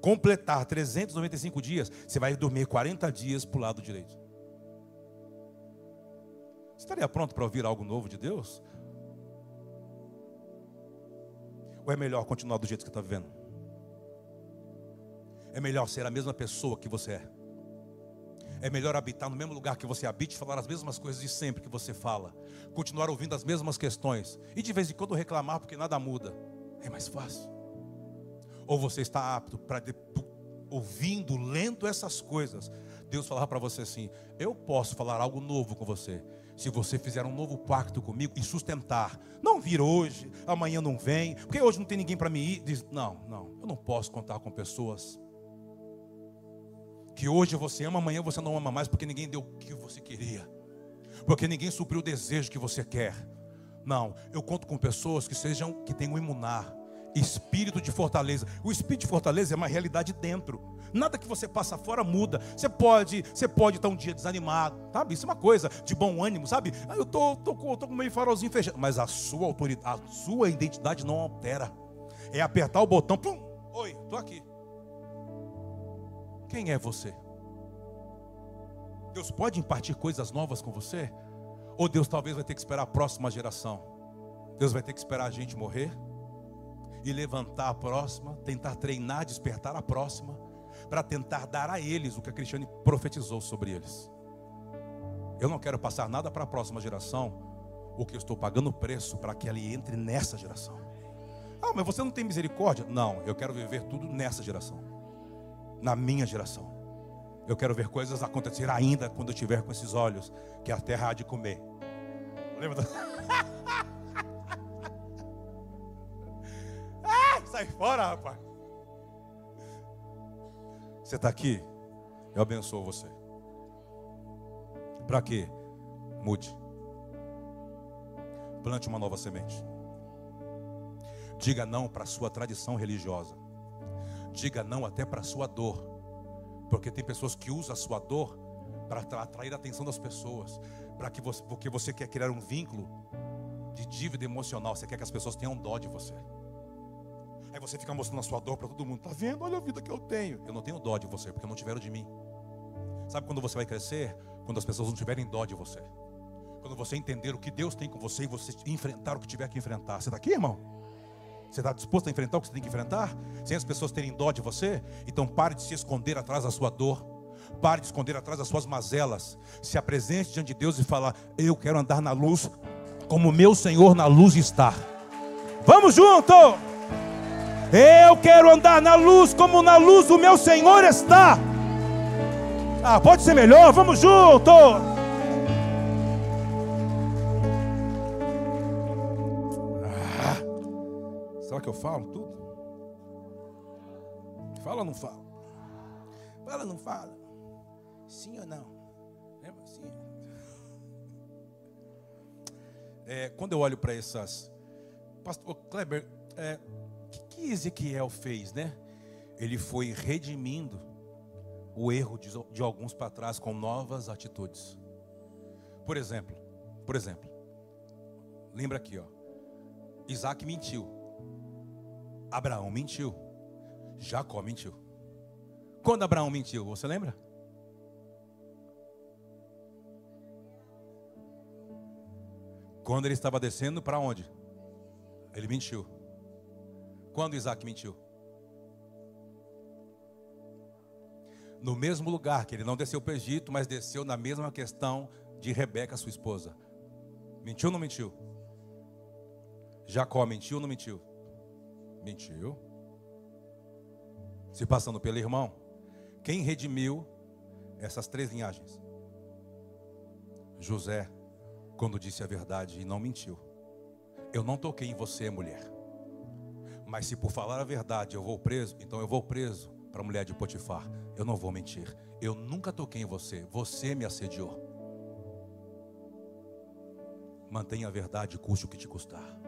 A: completar 395 dias, você vai dormir 40 dias para o lado direito. Estaria pronto para ouvir algo novo de Deus? Ou é melhor continuar do jeito que está vivendo? É melhor ser a mesma pessoa que você é. É melhor habitar no mesmo lugar que você habite, falar as mesmas coisas de sempre que você fala, continuar ouvindo as mesmas questões e de vez em quando reclamar porque nada muda. É mais fácil. Ou você está apto para ouvindo, lendo essas coisas, Deus falar para você assim: Eu posso falar algo novo com você. Se você fizer um novo pacto comigo e sustentar, não vir hoje, amanhã não vem, porque hoje não tem ninguém para me ir. Diz, não, não, eu não posso contar com pessoas que hoje você ama, amanhã você não ama mais, porque ninguém deu o que você queria, porque ninguém supriu o desejo que você quer. Não, eu conto com pessoas que sejam que tenham imunar, espírito de fortaleza. O espírito de fortaleza é uma realidade dentro. Nada que você passa fora muda. Você pode, você pode estar um dia desanimado, sabe? Isso é uma coisa de bom ânimo, sabe? Ah, eu tô, tô, tô, tô com meio farolzinho fechado, mas a sua autoridade, a sua identidade não altera. É apertar o botão, pum, oi, tô aqui. Quem é você? Deus pode impartir coisas novas com você? Ou Deus talvez vai ter que esperar a próxima geração? Deus vai ter que esperar a gente morrer e levantar a próxima, tentar treinar, despertar a próxima, para tentar dar a eles o que a Cristiane profetizou sobre eles. Eu não quero passar nada para a próxima geração, o que eu estou pagando preço para que ela entre nessa geração. Ah, mas você não tem misericórdia? Não, eu quero viver tudo nessa geração, na minha geração. Eu quero ver coisas acontecer ainda quando eu estiver com esses olhos que a terra há de comer. Lembra? *laughs* sai fora, rapaz. Você está aqui? Eu abençoo você. Para quê? Mude. Plante uma nova semente. Diga não para a sua tradição religiosa. Diga não até para a sua dor. Porque tem pessoas que usam a sua dor para atrair a atenção das pessoas. Para que você, porque você quer criar um vínculo de dívida emocional. Você quer que as pessoas tenham dó de você. Aí você fica mostrando a sua dor para todo mundo. Tá vendo? Olha a vida que eu tenho. Eu não tenho dó de você, porque não tiveram de mim. Sabe quando você vai crescer? Quando as pessoas não tiverem dó de você. Quando você entender o que Deus tem com você e você enfrentar o que tiver que enfrentar. Você está aqui, irmão? Você está disposto a enfrentar o que você tem que enfrentar? Sem as pessoas terem dó de você? Então pare de se esconder atrás da sua dor. Pare de esconder atrás das suas mazelas. Se apresente diante de Deus e fala: Eu quero andar na luz como meu Senhor na luz está. Vamos junto! Eu quero andar na luz como na luz o meu Senhor está. Ah, pode ser melhor, vamos junto. Ah, será que eu falo tudo? Fala ou não fala? Fala ou não fala? Sim ou não? Lembra? Sim. É, quando eu olho para essas. Pastor Kleber, é, que Ezequiel fez, né? Ele foi redimindo o erro de, de alguns para trás com novas atitudes. Por exemplo, por exemplo, lembra aqui, ó. Isaac mentiu. Abraão mentiu. Jacó mentiu. Quando Abraão mentiu, você lembra? Quando ele estava descendo para onde? Ele mentiu. Quando Isaac mentiu? No mesmo lugar, que ele não desceu para o Egito, mas desceu na mesma questão de Rebeca, sua esposa. Mentiu ou não mentiu? Jacó mentiu ou não mentiu? Mentiu. Se passando pelo irmão. Quem redimiu essas três linhagens? José, quando disse a verdade e não mentiu. Eu não toquei em você, mulher. Mas se por falar a verdade eu vou preso, então eu vou preso para a mulher de Potifar. Eu não vou mentir. Eu nunca toquei em você. Você me assediou. Mantenha a verdade, custe o que te custar.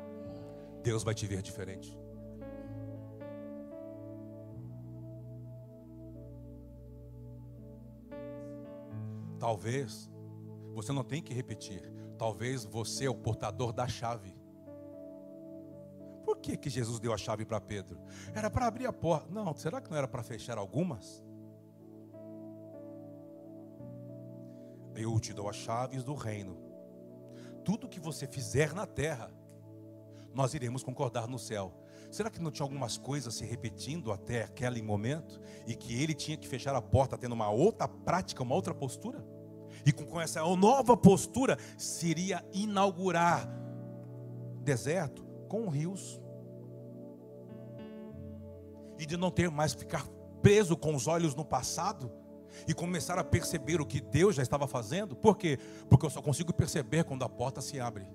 A: Deus vai te ver diferente. Talvez você não tenha que repetir. Talvez você é o portador da chave. Por que, que Jesus deu a chave para Pedro? Era para abrir a porta. Não, será que não era para fechar algumas? Eu te dou as chaves do reino. Tudo que você fizer na terra, nós iremos concordar no céu. Será que não tinha algumas coisas se repetindo até aquele momento? E que ele tinha que fechar a porta tendo uma outra prática, uma outra postura? E com essa nova postura, seria inaugurar deserto, com rios. E de não ter mais ficar preso com os olhos no passado e começar a perceber o que Deus já estava fazendo. Por quê? Porque eu só consigo perceber quando a porta se abre.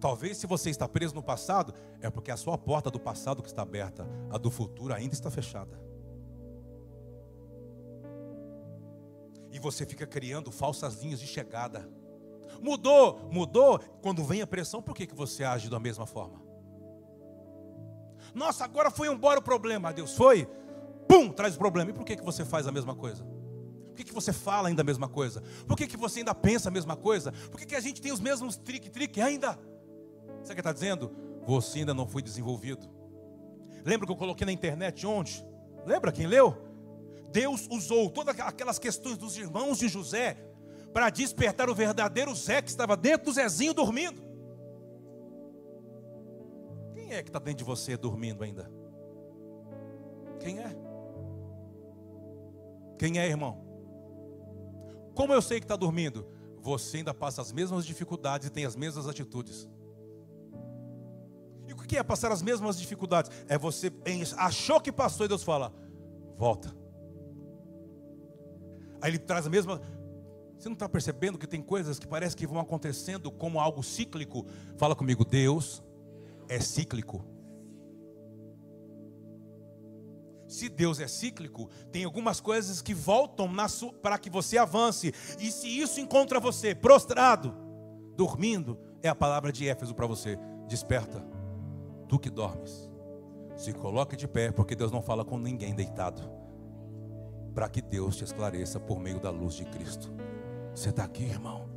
A: Talvez se você está preso no passado, é porque a sua porta do passado que está aberta, a do futuro ainda está fechada. E você fica criando falsas linhas de chegada Mudou, mudou. Quando vem a pressão, por que, que você age da mesma forma? Nossa, agora foi embora o problema. Deus foi, pum, traz o problema. E por que, que você faz a mesma coisa? Por que, que você fala ainda a mesma coisa? Por que, que você ainda pensa a mesma coisa? Por que, que a gente tem os mesmos trique-trique ainda? Sabe o que está dizendo? Você ainda não foi desenvolvido. Lembra que eu coloquei na internet onde? Lembra quem leu? Deus usou todas aquelas questões dos irmãos de José para despertar o verdadeiro Zé que estava dentro do Zezinho dormindo. Quem é que está dentro de você dormindo ainda? Quem é? Quem é, irmão? Como eu sei que está dormindo? Você ainda passa as mesmas dificuldades e tem as mesmas atitudes. E o que é passar as mesmas dificuldades? É você achou que passou e Deus fala: volta. Aí ele traz a mesma. Você não está percebendo que tem coisas que parece que vão acontecendo como algo cíclico? Fala comigo, Deus é cíclico. Se Deus é cíclico, tem algumas coisas que voltam para que você avance. E se isso encontra você prostrado, dormindo, é a palavra de Éfeso para você: desperta, tu que dormes. Se coloque de pé, porque Deus não fala com ninguém deitado. Para que Deus te esclareça por meio da luz de Cristo. Você está aqui, irmão?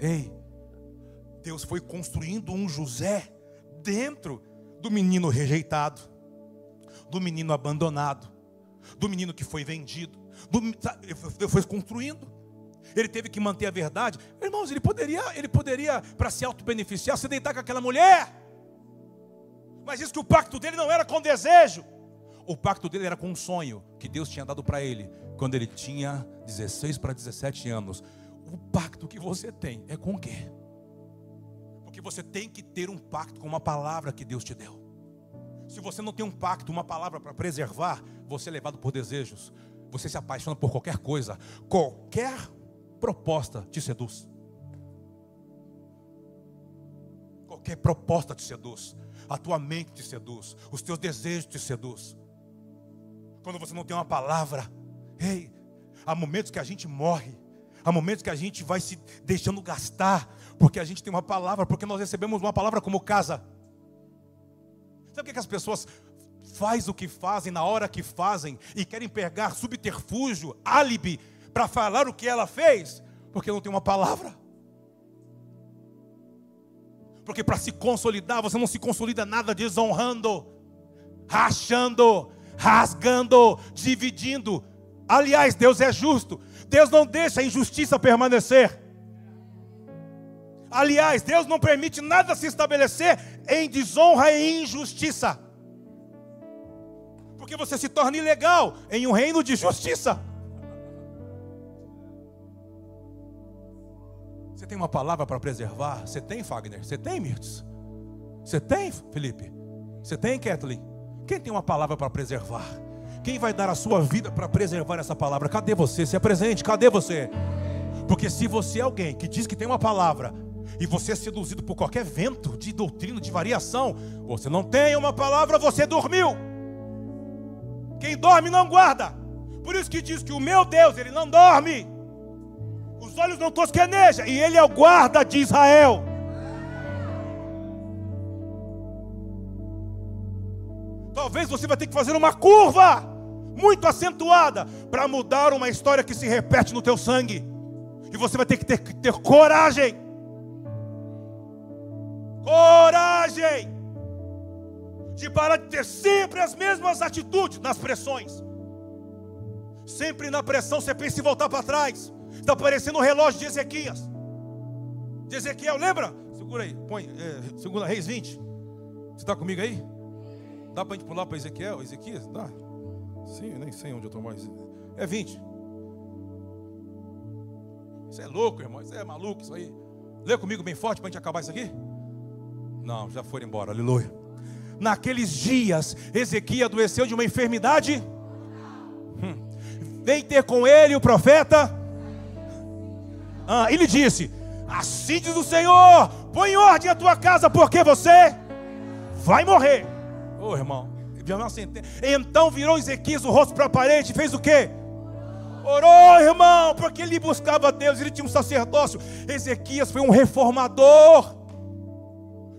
A: Ei, Deus foi construindo um José dentro do menino rejeitado, do menino abandonado, do menino que foi vendido. Do, foi construindo. Ele teve que manter a verdade. Irmãos, ele poderia, ele poderia para se auto-beneficiar, se deitar com aquela mulher. Mas diz que o pacto dele não era com desejo. O pacto dele era com um sonho que Deus tinha dado para ele quando ele tinha 16 para 17 anos o pacto que você tem é com o quê? Porque você tem que ter um pacto com uma palavra que Deus te deu. Se você não tem um pacto, uma palavra para preservar, você é levado por desejos. Você se apaixona por qualquer coisa. Qualquer proposta te seduz. Qualquer proposta te seduz. A tua mente te seduz. Os teus desejos te seduz. Quando você não tem uma palavra, ei, há momentos que a gente morre Há momentos que a gente vai se deixando gastar, porque a gente tem uma palavra, porque nós recebemos uma palavra como casa. Sabe o que, as pessoas faz o que fazem na hora que fazem e querem pegar subterfúgio, álibi para falar o que ela fez? Porque não tem uma palavra. Porque para se consolidar, você não se consolida nada desonrando, rachando, rasgando, dividindo. Aliás, Deus é justo. Deus não deixa a injustiça permanecer. Aliás, Deus não permite nada se estabelecer em desonra e injustiça. Porque você se torna ilegal em um reino de justiça. Você tem uma palavra para preservar? Você tem, Fagner? Você tem, Mirtz? Você tem, Felipe? Você tem, Kathleen? Quem tem uma palavra para preservar? Quem vai dar a sua vida para preservar essa palavra? Cadê você? Se apresente, cadê você? Porque se você é alguém que diz que tem uma palavra e você é seduzido por qualquer vento de doutrina, de variação, você não tem uma palavra, você dormiu. Quem dorme não guarda. Por isso que diz que o meu Deus, ele não dorme. Os olhos não tosquenejam e ele é o guarda de Israel. Talvez você vai ter que fazer uma curva muito acentuada para mudar uma história que se repete no teu sangue. E você vai ter que ter, ter coragem. Coragem de parar de ter sempre as mesmas atitudes nas pressões. Sempre na pressão você pensa em voltar para trás. Está parecendo o relógio de Ezequias. De Ezequiel, lembra? Segura aí, põe, é, segunda Reis 20. Você está comigo aí? Dá para a gente pular para Ezequiel, Ezequias? Dá. Sim, nem sei onde eu estou mais. É 20. Isso é louco, irmão. Isso é maluco, isso aí. Lê comigo bem forte para a gente acabar isso aqui? Não, já foram embora, aleluia. Naqueles dias, Ezequiel adoeceu de uma enfermidade. Hum. Vem ter com ele o profeta. Ah, ele disse: Assim diz o Senhor: põe em ordem a tua casa, porque você vai morrer. Ô oh, irmão, então virou Ezequias o rosto para a parede e fez o quê? Orou, irmão, porque ele buscava Deus, ele tinha um sacerdócio. Ezequias foi um reformador.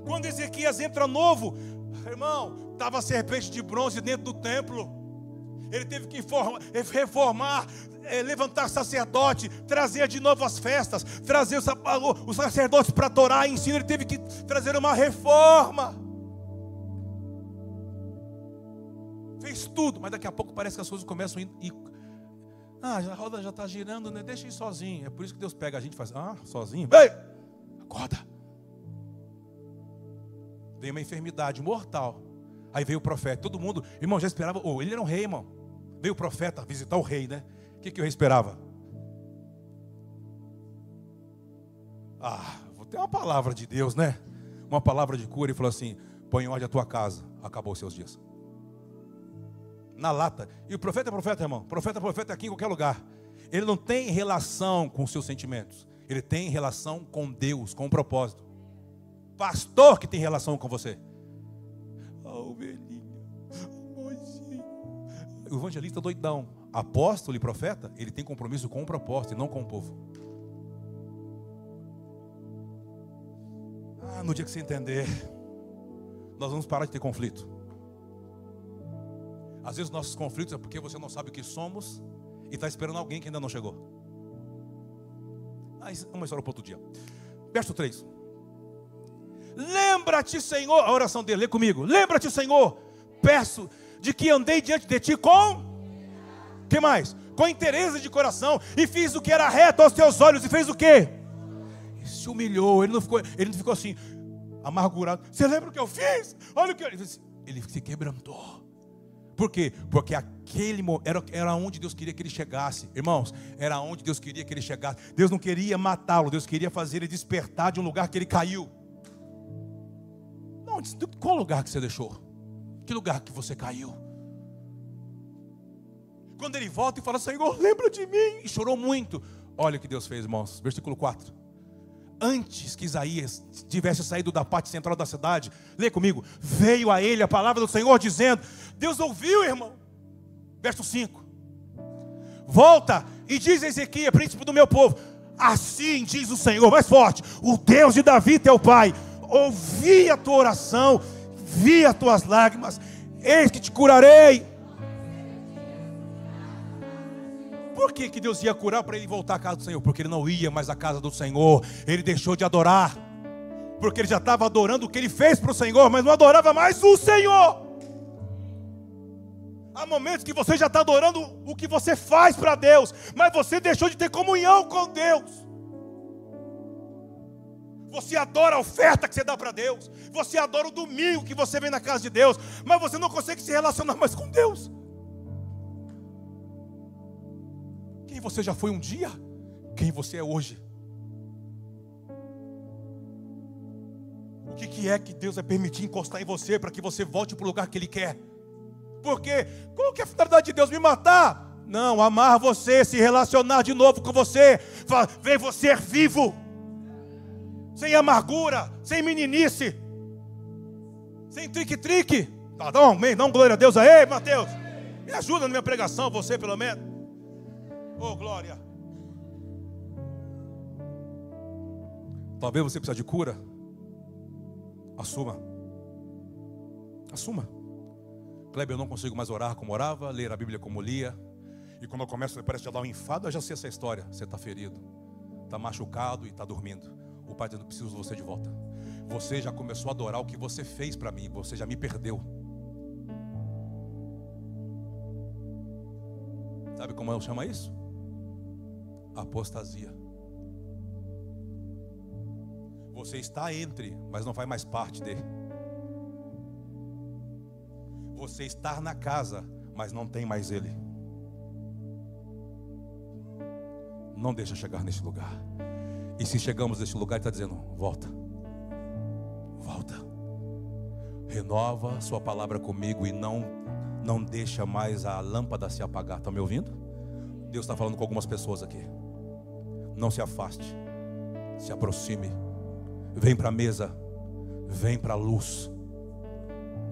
A: Quando Ezequias entra novo, irmão, estava serpente de bronze dentro do templo. Ele teve que reformar, é, levantar sacerdote, trazer de novo as festas, trazer os sacerdotes para Torá, ensino. Ele teve que trazer uma reforma. Fez tudo, mas daqui a pouco parece que as coisas começam a ir ah, a roda já está girando, né? Deixa ir sozinho. É por isso que Deus pega a gente e faz, ah, sozinho? Ei, acorda. Veio uma enfermidade mortal. Aí veio o profeta. Todo mundo, irmão, já esperava. Oh, ele era um rei, irmão. Veio o profeta visitar o rei, né? O que, que o rei esperava? Ah, vou ter uma palavra de Deus, né? Uma palavra de cura. E falou assim: põe em ordem a tua casa. Acabou os seus dias na lata. E o profeta é profeta, irmão. Profeta é profeta aqui em qualquer lugar. Ele não tem relação com os seus sentimentos. Ele tem relação com Deus, com o um propósito. Pastor que tem relação com você. Oh, ovelhinha, O evangelista doidão. Apóstolo e profeta, ele tem compromisso com o propósito e não com o povo. Ah, no dia que você entender, nós vamos parar de ter conflito. Às vezes nossos conflitos é porque você não sabe o que somos e está esperando alguém que ainda não chegou. Mas uma história para outro dia. Verso 3. Lembra-te, Senhor, a oração dele, lê comigo. Lembra-te, Senhor, peço de que andei diante de ti com que mais? Com interesse de coração e fiz o que era reto aos teus olhos e fez o quê? Se humilhou, ele não ficou, ele não ficou assim amargurado. Você lembra o que eu fiz? Olha o que eu... ele se quebrantou. Por quê? Porque aquele era, era onde Deus queria que ele chegasse. Irmãos, era onde Deus queria que ele chegasse. Deus não queria matá-lo, Deus queria fazer ele despertar de um lugar que ele caiu. Não, qual lugar que você deixou? Que lugar que você caiu? Quando ele volta e fala, Senhor, lembra de mim. E chorou muito. Olha o que Deus fez, irmãos. Versículo 4 antes que Isaías tivesse saído da parte central da cidade, lê comigo, veio a ele a palavra do Senhor dizendo: Deus ouviu, irmão. Verso 5: Volta e diz Ezequiel, príncipe do meu povo: Assim diz o Senhor, mais forte, o Deus de Davi, teu pai, ouvi a tua oração, vi as tuas lágrimas, eis que te curarei Por que, que Deus ia curar para ele voltar à casa do Senhor? Porque ele não ia mais à casa do Senhor, ele deixou de adorar, porque ele já estava adorando o que ele fez para o Senhor, mas não adorava mais o Senhor. Há momentos que você já está adorando o que você faz para Deus, mas você deixou de ter comunhão com Deus. Você adora a oferta que você dá para Deus, você adora o domingo que você vem na casa de Deus, mas você não consegue se relacionar mais com Deus. Quem você já foi um dia, quem você é hoje. O que, é que Deus vai permitir encostar em você para que você volte para o lugar que Ele quer? Porque qual que é a finalidade de Deus me matar? Não, amar você, se relacionar de novo com você, ver você vivo, sem amargura, sem meninice, sem trique-trique. Tá, dá um, dá um glória a Deus aí, Mateus. Me ajuda na minha pregação, você pelo menos. Oh, glória. Talvez você precise de cura. Assuma. Assuma. Kleber, eu não consigo mais orar como orava, ler a Bíblia como lia. E quando eu começo, parece a dar um enfado, eu já sei essa história. Você está ferido, está machucado e está dormindo. O Pai dizendo: preciso de você de volta. Você já começou a adorar o que você fez para mim, você já me perdeu. Sabe como eu chamo isso? apostasia. Você está entre, mas não faz mais parte dele. Você está na casa, mas não tem mais ele. Não deixa chegar nesse lugar. E se chegamos nesse lugar, ele está dizendo: volta, volta, renova sua palavra comigo e não, não deixa mais a lâmpada se apagar. Está me ouvindo? Deus está falando com algumas pessoas aqui. Não se afaste, se aproxime, vem para a mesa, vem para a luz.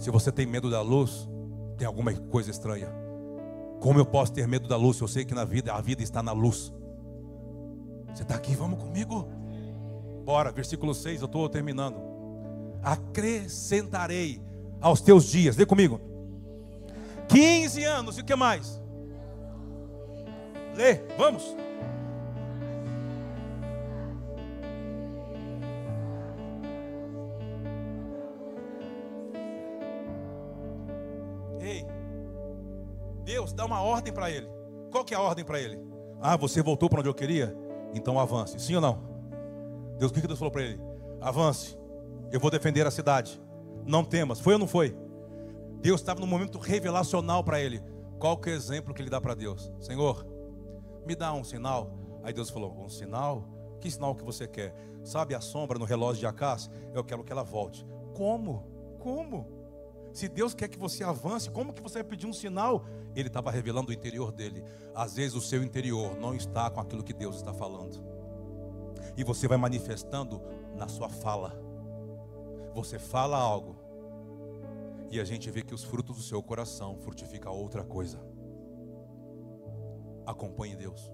A: Se você tem medo da luz, tem alguma coisa estranha. Como eu posso ter medo da luz? Eu sei que na vida a vida está na luz. Você está aqui, vamos comigo? Bora, versículo 6, eu estou terminando. Acrescentarei aos teus dias, lê comigo. 15 anos, e o que mais? Lê, vamos. Dá uma ordem para ele. Qual que é a ordem para ele? Ah, você voltou para onde eu queria? Então avance. Sim ou não? Deus, o que Deus falou para ele? Avance. Eu vou defender a cidade. Não temas. Foi ou não foi? Deus estava no momento revelacional para ele. Qual que é o exemplo que ele dá para Deus? Senhor, me dá um sinal. Aí Deus falou: Um sinal? Que sinal que você quer? Sabe a sombra no relógio de Acás? Eu quero que ela volte. Como? Como? Se Deus quer que você avance, como que você vai pedir um sinal? Ele estava revelando o interior dele. Às vezes o seu interior não está com aquilo que Deus está falando. E você vai manifestando na sua fala. Você fala algo. E a gente vê que os frutos do seu coração frutificam outra coisa. Acompanhe Deus.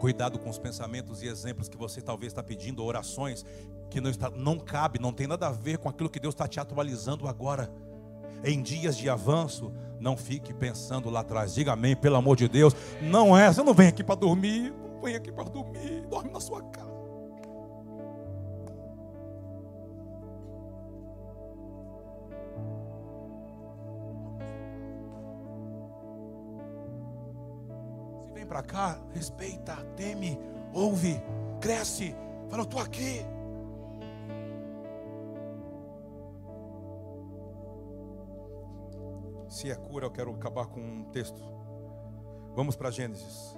A: Cuidado com os pensamentos e exemplos que você talvez está pedindo, orações que não, está, não cabe, não tem nada a ver com aquilo que Deus está te atualizando agora. Em dias de avanço, não fique pensando lá atrás. Diga amém, pelo amor de Deus. Não é, você não vem aqui para dormir, não vem aqui para dormir, dorme na sua casa. Para cá, respeita, teme, ouve, cresce. Fala, eu estou aqui. Se é cura, eu quero acabar com um texto. Vamos para Gênesis.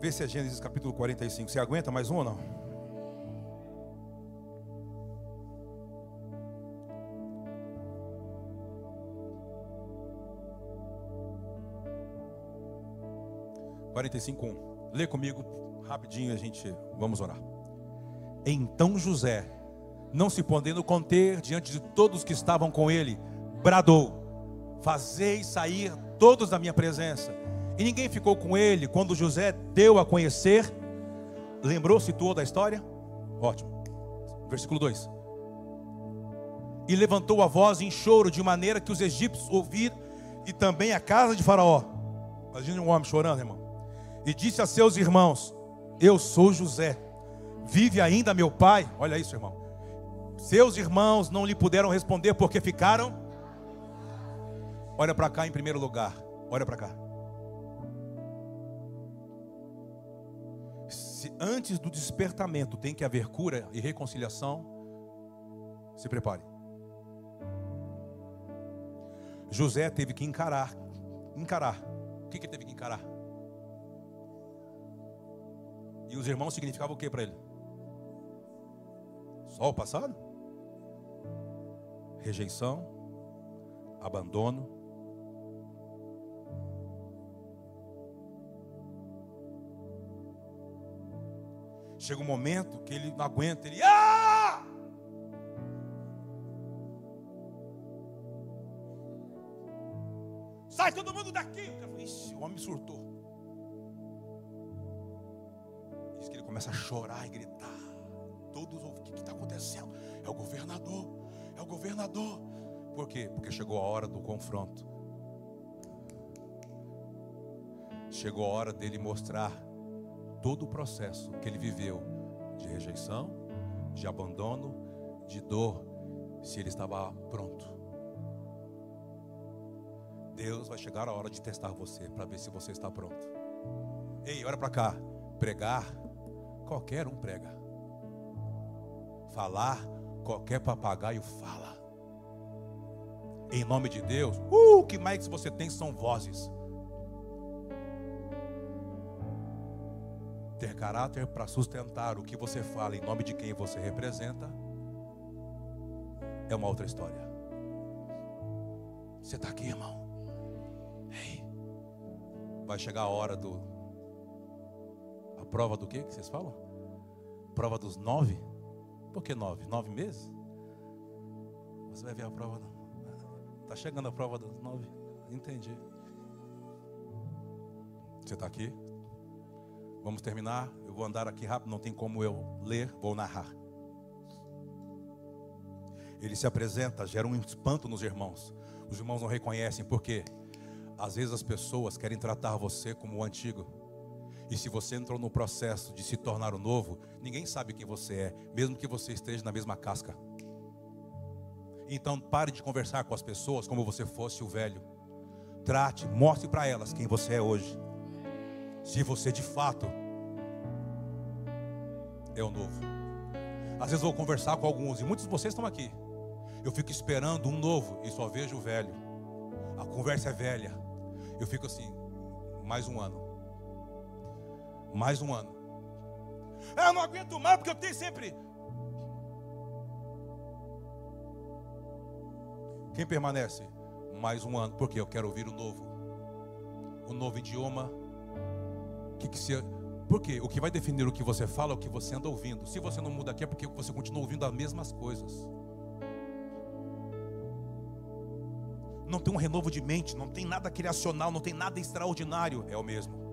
A: Vê se é Gênesis capítulo 45. Você aguenta mais um ou não? 45:1. Lê comigo rapidinho a gente vamos orar. Então José, não se podendo conter diante de todos que estavam com ele, bradou: Fazei sair todos da minha presença. E ninguém ficou com ele quando José deu a conhecer. Lembrou, situou da história? Ótimo. Versículo 2. E levantou a voz em choro, de maneira que os egípcios ouviram, e também a casa de Faraó. Imagina um homem chorando, irmão e disse a seus irmãos: Eu sou José. Vive ainda meu pai? Olha isso, irmão. Seus irmãos não lhe puderam responder porque ficaram. Olha para cá em primeiro lugar. Olha para cá. Se antes do despertamento tem que haver cura e reconciliação, se prepare. José teve que encarar. Encarar. O que, que teve que encarar? E os irmãos significavam o que para ele? Só o passado? Rejeição, abandono. Chega um momento que ele não aguenta, ele. Ah! Sai todo mundo daqui! Ixi, o homem surtou. Começa a chorar e gritar. Todos o que está acontecendo? É o governador, é o governador. Por quê? Porque chegou a hora do confronto. Chegou a hora dele mostrar todo o processo que ele viveu de rejeição, de abandono, de dor, se ele estava pronto. Deus vai chegar a hora de testar você para ver se você está pronto. Ei, olha para cá. Pregar qualquer um prega. Falar, qualquer papagaio fala. Em nome de Deus, uh, o que mais você tem são vozes. Ter caráter para sustentar o que você fala em nome de quem você representa é uma outra história. Você está aqui, irmão? Ei, vai chegar a hora do prova do que que vocês falam? Prova dos nove? Por que nove? Nove meses? Você vai ver a prova. Está chegando a prova dos nove. Entendi. Você está aqui? Vamos terminar. Eu vou andar aqui rápido, não tem como eu ler, vou narrar. Ele se apresenta, gera um espanto nos irmãos. Os irmãos não reconhecem, por quê? Às vezes as pessoas querem tratar você como o antigo. E se você entrou no processo de se tornar o novo, ninguém sabe quem você é, mesmo que você esteja na mesma casca. Então pare de conversar com as pessoas como você fosse o velho. Trate, mostre para elas quem você é hoje. Se você de fato é o novo. Às vezes eu vou conversar com alguns, e muitos de vocês estão aqui. Eu fico esperando um novo e só vejo o velho. A conversa é velha. Eu fico assim, mais um ano. Mais um ano. Eu não aguento mais porque eu tenho sempre. Quem permanece? Mais um ano, porque eu quero ouvir o novo. O novo idioma. Que que se... Por quê? O que vai definir o que você fala é o que você anda ouvindo. Se você não muda aqui é porque você continua ouvindo as mesmas coisas. Não tem um renovo de mente, não tem nada criacional, não tem nada extraordinário. É o mesmo.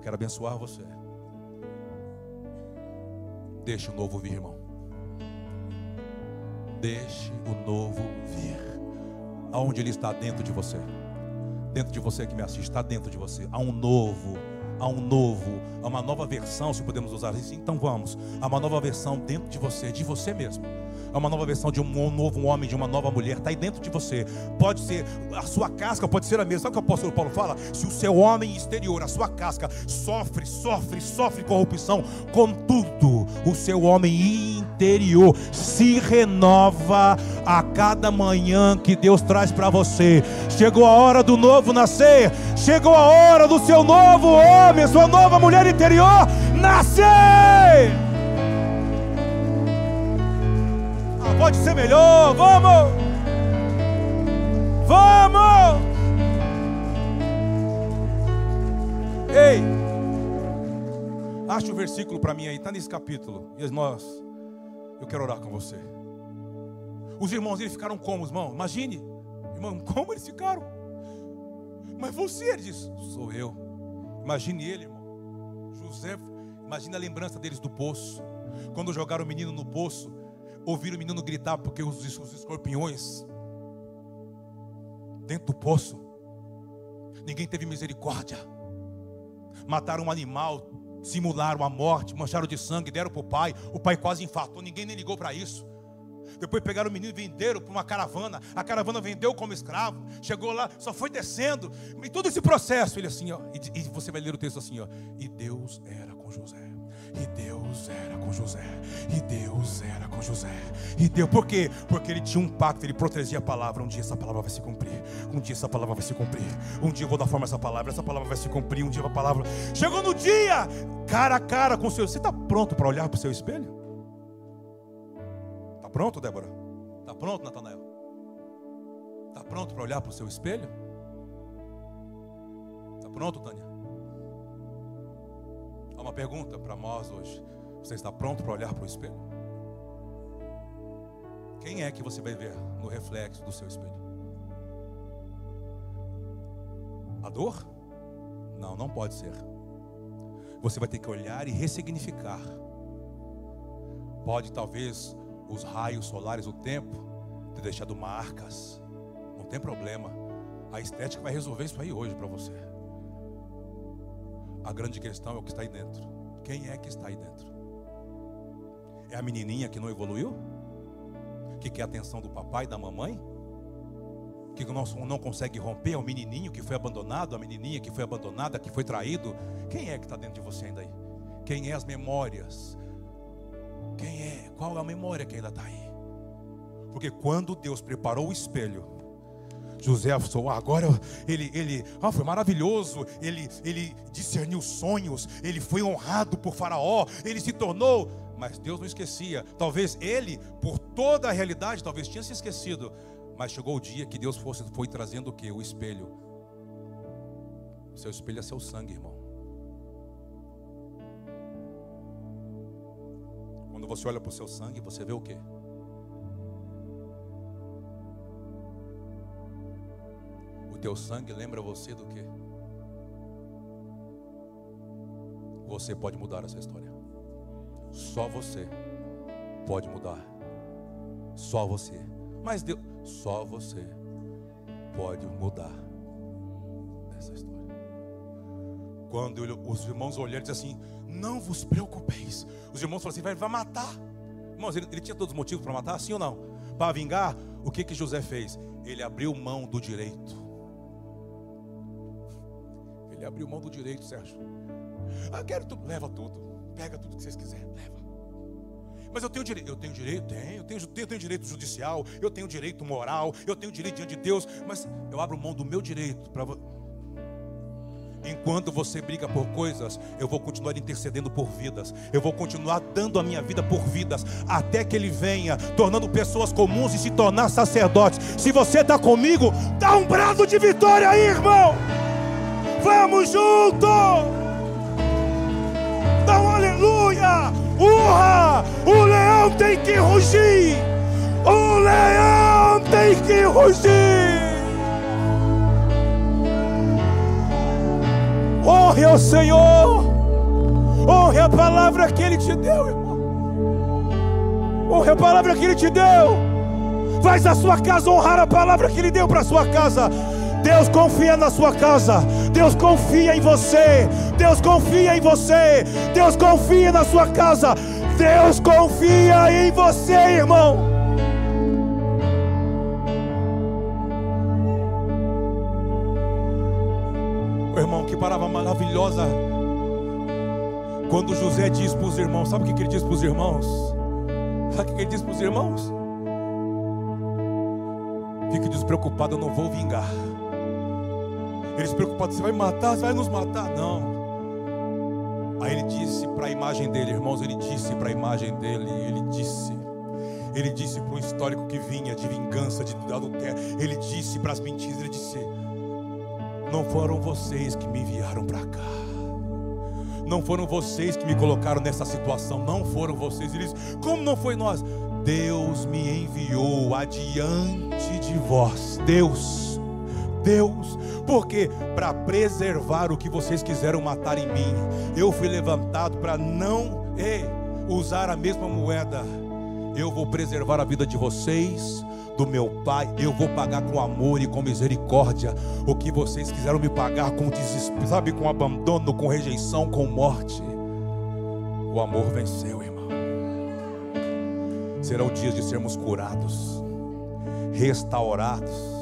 A: Eu quero abençoar você. Deixe o novo vir, irmão. Deixe o novo vir. Aonde ele está dentro de você. Dentro de você que me assiste, está dentro de você. Há um novo, há um novo, há uma nova versão, se podemos usar isso. Então vamos. Há uma nova versão dentro de você, de você mesmo. É uma nova versão de um novo homem, de uma nova mulher. Está aí dentro de você. Pode ser, a sua casca pode ser a mesma. Sabe o que o apóstolo Paulo fala? Se o seu homem exterior, a sua casca, sofre, sofre, sofre corrupção, contudo, o seu homem interior se renova a cada manhã que Deus traz para você. Chegou a hora do novo nascer. Chegou a hora do seu novo homem, sua nova mulher interior nascer. Pode ser melhor. Vamos! Vamos! Ei! Acha o versículo para mim aí, está nesse capítulo. E nós, eu quero orar com você. Os irmãos, eles ficaram como, irmão? Imagine, irmão, como eles ficaram? Mas você, ele disse, sou eu. Imagine ele, irmão. José, imagine a lembrança deles do poço. Quando jogaram o menino no poço, ouvir o menino gritar porque os, os escorpiões dentro do poço, ninguém teve misericórdia. Mataram um animal, simularam a morte, mancharam de sangue, deram para o pai. O pai quase infartou, ninguém nem ligou para isso. Depois pegaram o menino e venderam para uma caravana. A caravana vendeu como escravo. Chegou lá, só foi descendo. E todo esse processo, ele assim, ó. E, e você vai ler o texto assim, ó. E Deus era com José. E Deus José. E Deus era com José. E Deus, por quê? Porque ele tinha um pacto, ele protegia a palavra. Um dia essa palavra vai se cumprir. Um dia essa palavra vai se cumprir. Um dia eu vou dar forma a essa palavra. Essa palavra vai se cumprir. Um dia a palavra. Chegou no dia, cara a cara com o seu. Você está pronto para olhar para o seu espelho? Está pronto, Débora? Está pronto, Natanael? Está pronto para olhar para o seu espelho? Está pronto, Tânia? Há uma pergunta para nós hoje. Você está pronto para olhar para o espelho? Quem é que você vai ver no reflexo do seu espelho? A dor? Não, não pode ser. Você vai ter que olhar e ressignificar. Pode talvez os raios solares, o tempo, ter deixado marcas. Não tem problema. A estética vai resolver isso aí hoje para você. A grande questão é o que está aí dentro. Quem é que está aí dentro? É a menininha que não evoluiu? Que quer a atenção do papai e da mamãe? Que não, não consegue romper? É o menininho que foi abandonado? A menininha que foi abandonada, que foi traído? Quem é que está dentro de você ainda aí? Quem é as memórias? Quem é? Qual é a memória que ainda está aí? Porque quando Deus preparou o espelho, José falou, agora ele, ele ah, foi maravilhoso, ele, ele discerniu sonhos, ele foi honrado por Faraó, ele se tornou, mas Deus não esquecia. Talvez ele, por toda a realidade, talvez tinha se esquecido, mas chegou o dia que Deus fosse, foi trazendo o que? O espelho. Seu espelho é seu sangue, irmão. Quando você olha para o seu sangue, você vê o que? teu sangue lembra você do quê? Você pode mudar essa história. Só você pode mudar. Só você. Mas Deus, só você pode mudar essa história. Quando os irmãos olharam e disseram assim: Não vos preocupeis. Os irmãos falaram assim: Vai, vai matar. Irmãos, ele, ele tinha todos os motivos para matar, sim ou não? Para vingar, o que que José fez? Ele abriu mão do direito. Ele abriu mão do direito, Sérgio. Ah, quero tudo, leva tudo. Pega tudo que vocês quiserem, leva. Mas eu tenho direito, eu tenho direito, tenho, eu tenho, tenho direito judicial, eu tenho direito moral, eu tenho direito diante de Deus, mas eu abro mão do meu direito para Enquanto você briga por coisas, eu vou continuar intercedendo por vidas. Eu vou continuar dando a minha vida por vidas, até que Ele venha, tornando pessoas comuns e se tornar sacerdotes. Se você está comigo, dá um brado de vitória aí, irmão. Vamos junto. Aleluia. Urra! O leão tem que rugir. O leão tem que rugir. Honre ao Senhor. Honre a palavra que Ele te deu, irmão. Honre a palavra que Ele te deu. Faz a sua casa honrar a palavra que Ele deu para a sua casa. Deus confia na sua casa. Deus confia em você. Deus confia em você. Deus confia na sua casa. Deus confia em você, irmão. irmão, que palavra maravilhosa. Quando José diz para os irmãos, sabe o que ele diz para os irmãos? Sabe o que ele diz para os irmãos? Fique despreocupado, eu não vou vingar. Eles preocupados, você vai matar, você vai nos matar. Não. Aí ele disse para a imagem dele, irmãos, ele disse para a imagem dele, ele disse, ele disse para o histórico que vinha de vingança, de adultério, ele disse para as mentiras, ele disse: não foram vocês que me enviaram para cá. Não foram vocês que me colocaram nessa situação. Não foram vocês. Eles, como não foi nós? Deus me enviou adiante de vós. Deus, Deus, porque para preservar o que vocês quiseram matar em mim, eu fui levantado para não usar a mesma moeda. Eu vou preservar a vida de vocês, do meu Pai, eu vou pagar com amor e com misericórdia o que vocês quiseram me pagar com desespero, sabe, com abandono, com rejeição, com morte. O amor venceu, irmão. Serão dias de sermos curados, restaurados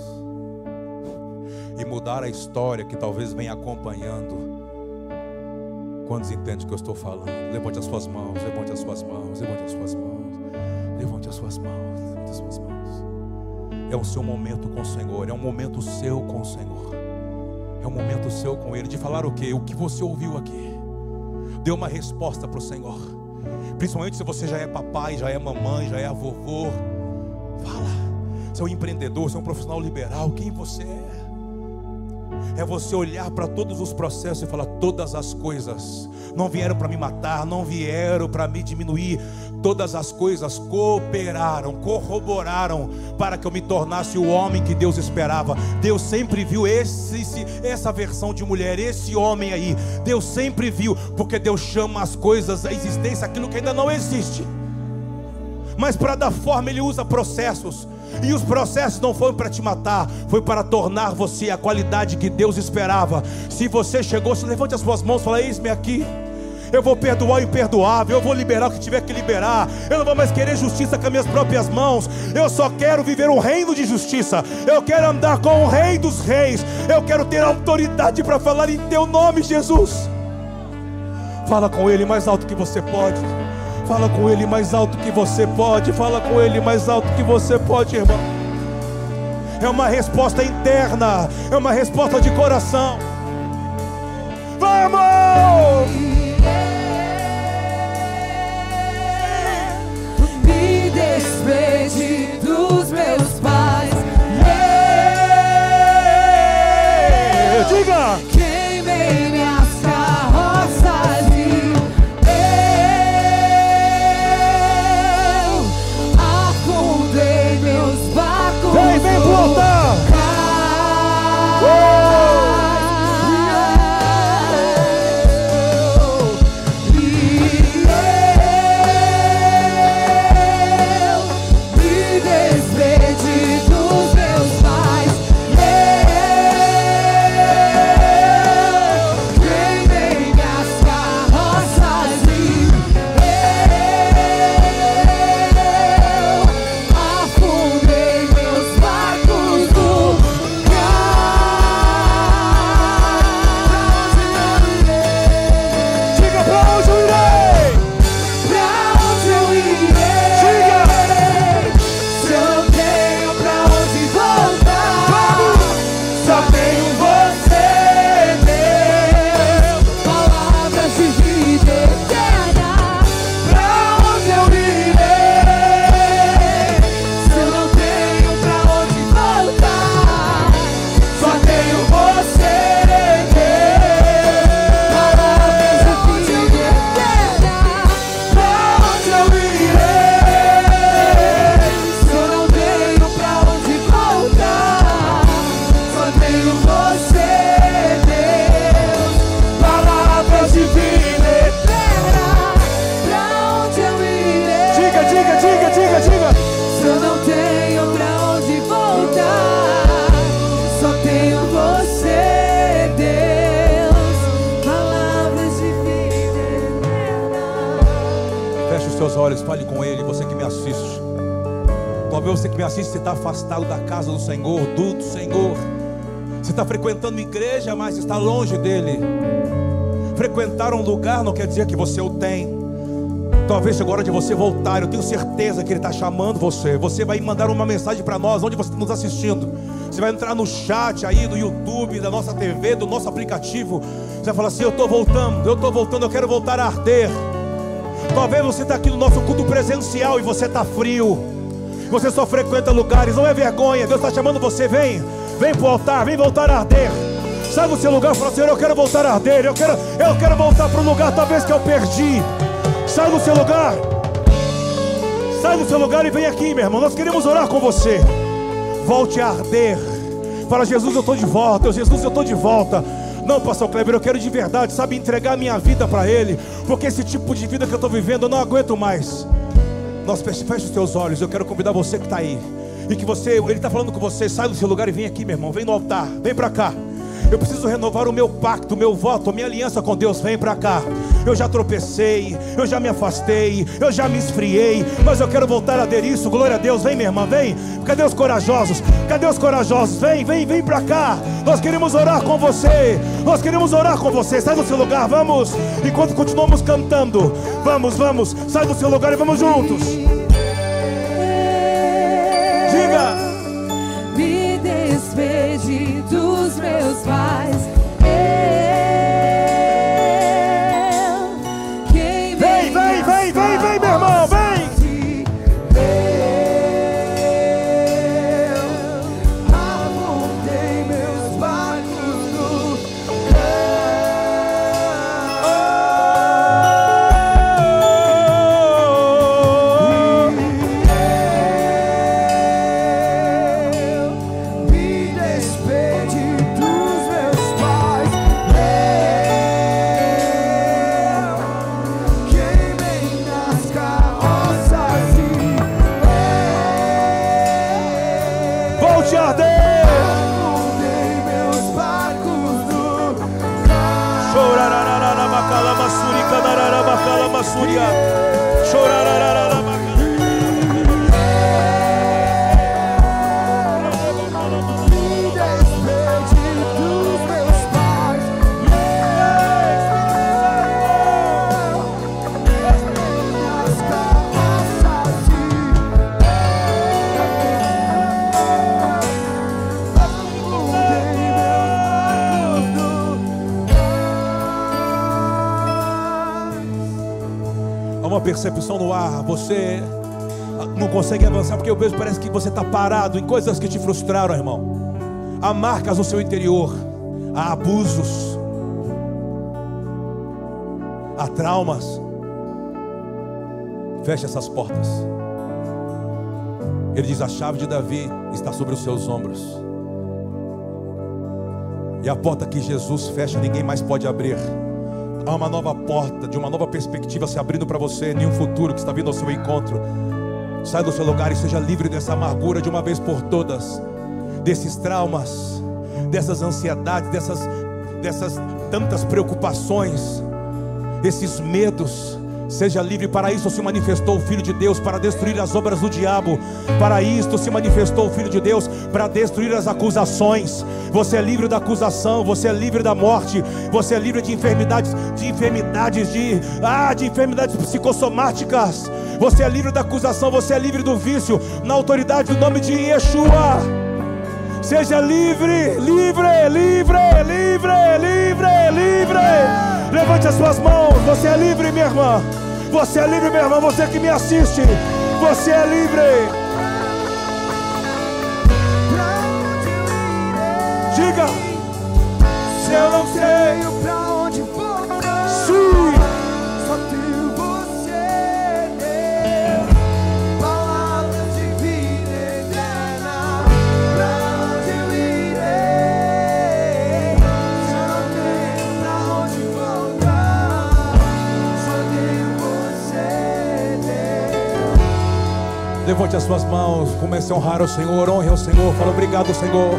A: e mudar a história que talvez venha acompanhando. Quantos entendem o que eu estou falando? Levante as suas mãos, levante as suas mãos, levante as suas mãos, levante as suas mãos, levante as suas mãos. É o seu momento com o Senhor, é um momento seu com o Senhor. É um momento seu com Ele, de falar o que? O que você ouviu aqui. Dê uma resposta para o Senhor. Principalmente se você já é papai, já é mamãe, já é vovô. Fala. Você é um empreendedor, você é um profissional liberal, quem você é? É você olhar para todos os processos e falar: todas as coisas não vieram para me matar, não vieram para me diminuir, todas as coisas cooperaram, corroboraram para que eu me tornasse o homem que Deus esperava. Deus sempre viu esse, essa versão de mulher, esse homem aí. Deus sempre viu, porque Deus chama as coisas à existência, aquilo que ainda não existe. Mas para dar forma, Ele usa processos e os processos não foram para te matar, foi para tornar você a qualidade que Deus esperava. Se você chegou, se levante as suas mãos e fala: Eis-me aqui. Eu vou perdoar o imperdoável, eu vou liberar o que tiver que liberar. Eu não vou mais querer justiça com as minhas próprias mãos. Eu só quero viver um reino de justiça. Eu quero andar com o Rei dos Reis. Eu quero ter autoridade para falar em Teu nome, Jesus. Fala com Ele mais alto que você pode. Fala com Ele mais alto que você pode. Fala com Ele mais alto que você pode, irmão. É uma resposta interna. É uma resposta de coração. Vamos! Está longe dele. Frequentar um lugar não quer dizer que você o tem. Talvez chegou a hora de você voltar. Eu tenho certeza que Ele está chamando você. Você vai mandar uma mensagem para nós, onde você está nos assistindo. Você vai entrar no chat aí do YouTube, da nossa TV, do nosso aplicativo. Você vai falar assim: Eu estou voltando, eu estou voltando, eu quero voltar a arder. Talvez você está aqui no nosso culto presencial e você está frio. Você só frequenta lugares, não é vergonha. Deus está chamando você, vem, vem para o altar, vem voltar a arder. Sai do seu lugar e fala, Senhor, eu quero voltar a arder, eu quero, eu quero voltar para o lugar talvez que eu perdi. Sai do seu lugar. Sai do seu lugar e vem aqui, meu irmão. Nós queremos orar com você. Volte a arder. Fala, Jesus, eu estou de volta. Jesus, eu estou de volta. Não, pastor Kleber, eu quero de verdade, sabe, entregar minha vida para Ele. Porque esse tipo de vida que eu estou vivendo, eu não aguento mais. Nós feche os teus olhos. Eu quero convidar você que está aí. E que você, Ele está falando com você. Sai do seu lugar e vem aqui, meu irmão. Vem no altar. Vem para cá. Eu preciso renovar o meu pacto, o meu voto, a minha aliança com Deus. Vem para cá. Eu já tropecei, eu já me afastei, eu já me esfriei, mas eu quero voltar a aderir isso. Glória a Deus. Vem, minha irmã, vem. Cadê os corajosos? Cadê os corajosos? Vem, vem, vem para cá. Nós queremos orar com você. Nós queremos orar com você. Sai do seu lugar, vamos. Enquanto continuamos cantando, vamos, vamos. Sai do seu lugar e vamos juntos.
B: Meus pais.
A: Percepção no ar. Você não consegue avançar porque eu vejo parece que você está parado em coisas que te frustraram, irmão. Há marcas no seu interior, há abusos, há traumas. Feche essas portas. Ele diz: a chave de Davi está sobre os seus ombros. E a porta que Jesus fecha, ninguém mais pode abrir. Há uma nova porta, de uma nova perspectiva se abrindo para você, em um futuro que está vindo ao seu encontro. Sai do seu lugar e seja livre dessa amargura de uma vez por todas, desses traumas, dessas ansiedades, dessas, dessas tantas preocupações, esses medos. Seja livre, para isso se manifestou o Filho de Deus, para destruir as obras do diabo. Para isto se manifestou o Filho de Deus, para destruir as acusações. Você é livre da acusação, você é livre da morte, você é livre de enfermidades, de enfermidades, de ah, de enfermidades psicossomáticas. Você é livre da acusação, você é livre do vício, na autoridade do nome de Yeshua. Seja livre, livre, livre, livre, livre, livre. Levante as suas mãos. Você é livre, minha irmã. Você é livre, minha irmã. Você que me assiste. Você é livre. Diga. Se eu não sei,
B: Tenho
A: Levante as suas mãos, comece a honrar o Senhor, honre ao Senhor. Fala obrigado, Senhor.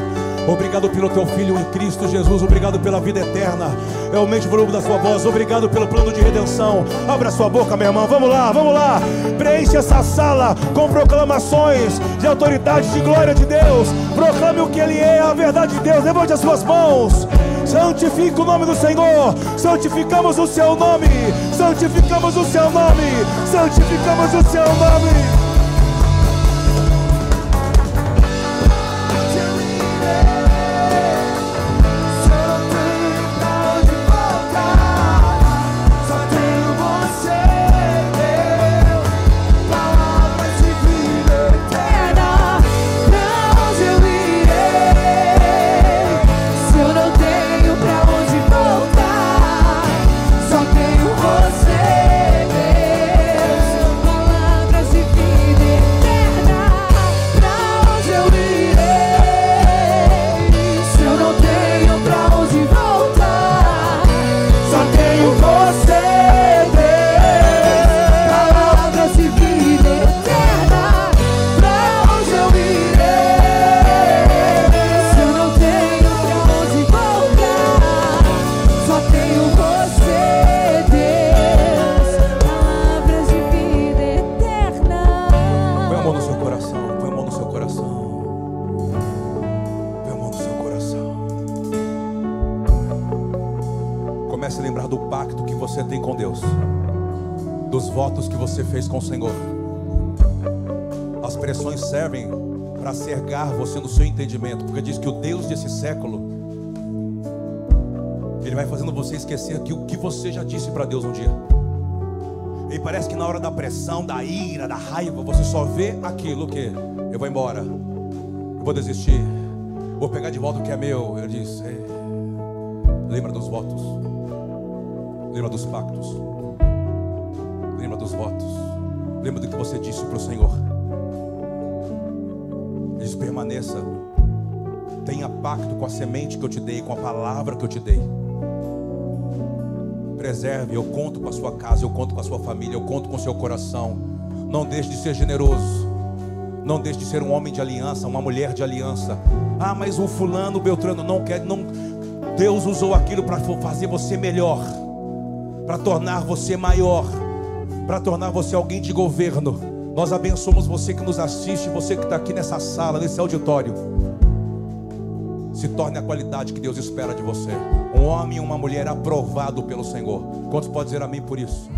A: Obrigado pelo teu filho em Cristo Jesus. Obrigado pela vida eterna. Aumente o volume da sua voz. Obrigado pelo plano de redenção. Abra sua boca, meu irmão. Vamos lá, vamos lá. Preenche essa sala com proclamações de autoridade, de glória de Deus. Proclame o que Ele é, a verdade de Deus. Levante as suas mãos. Santifica o nome do Senhor. Santificamos o seu nome. Santificamos o seu nome. Santificamos o seu nome. Hora da ira, da raiva, você só vê aquilo que eu vou embora, eu vou desistir, vou pegar de volta o que é meu. Ele diz: "Ei, lembra dos votos, lembra dos pactos, lembra dos votos, lembra do que você disse para o Senhor. Ele diz: permaneça, tenha pacto com a semente que eu te dei, com a palavra que eu te dei preserve. Eu conto com a sua casa, eu conto com a sua família, eu conto com o seu coração. Não deixe de ser generoso. Não deixe de ser um homem de aliança, uma mulher de aliança. Ah, mas o fulano, o Beltrano não quer, não. Deus usou aquilo para fazer você melhor, para tornar você maior, para tornar você alguém de governo. Nós abençoamos você que nos assiste, você que está aqui nessa sala, nesse auditório. Se torne a qualidade que Deus espera de você. Um homem e uma mulher aprovado pelo Senhor. Quantos podem dizer amém por isso?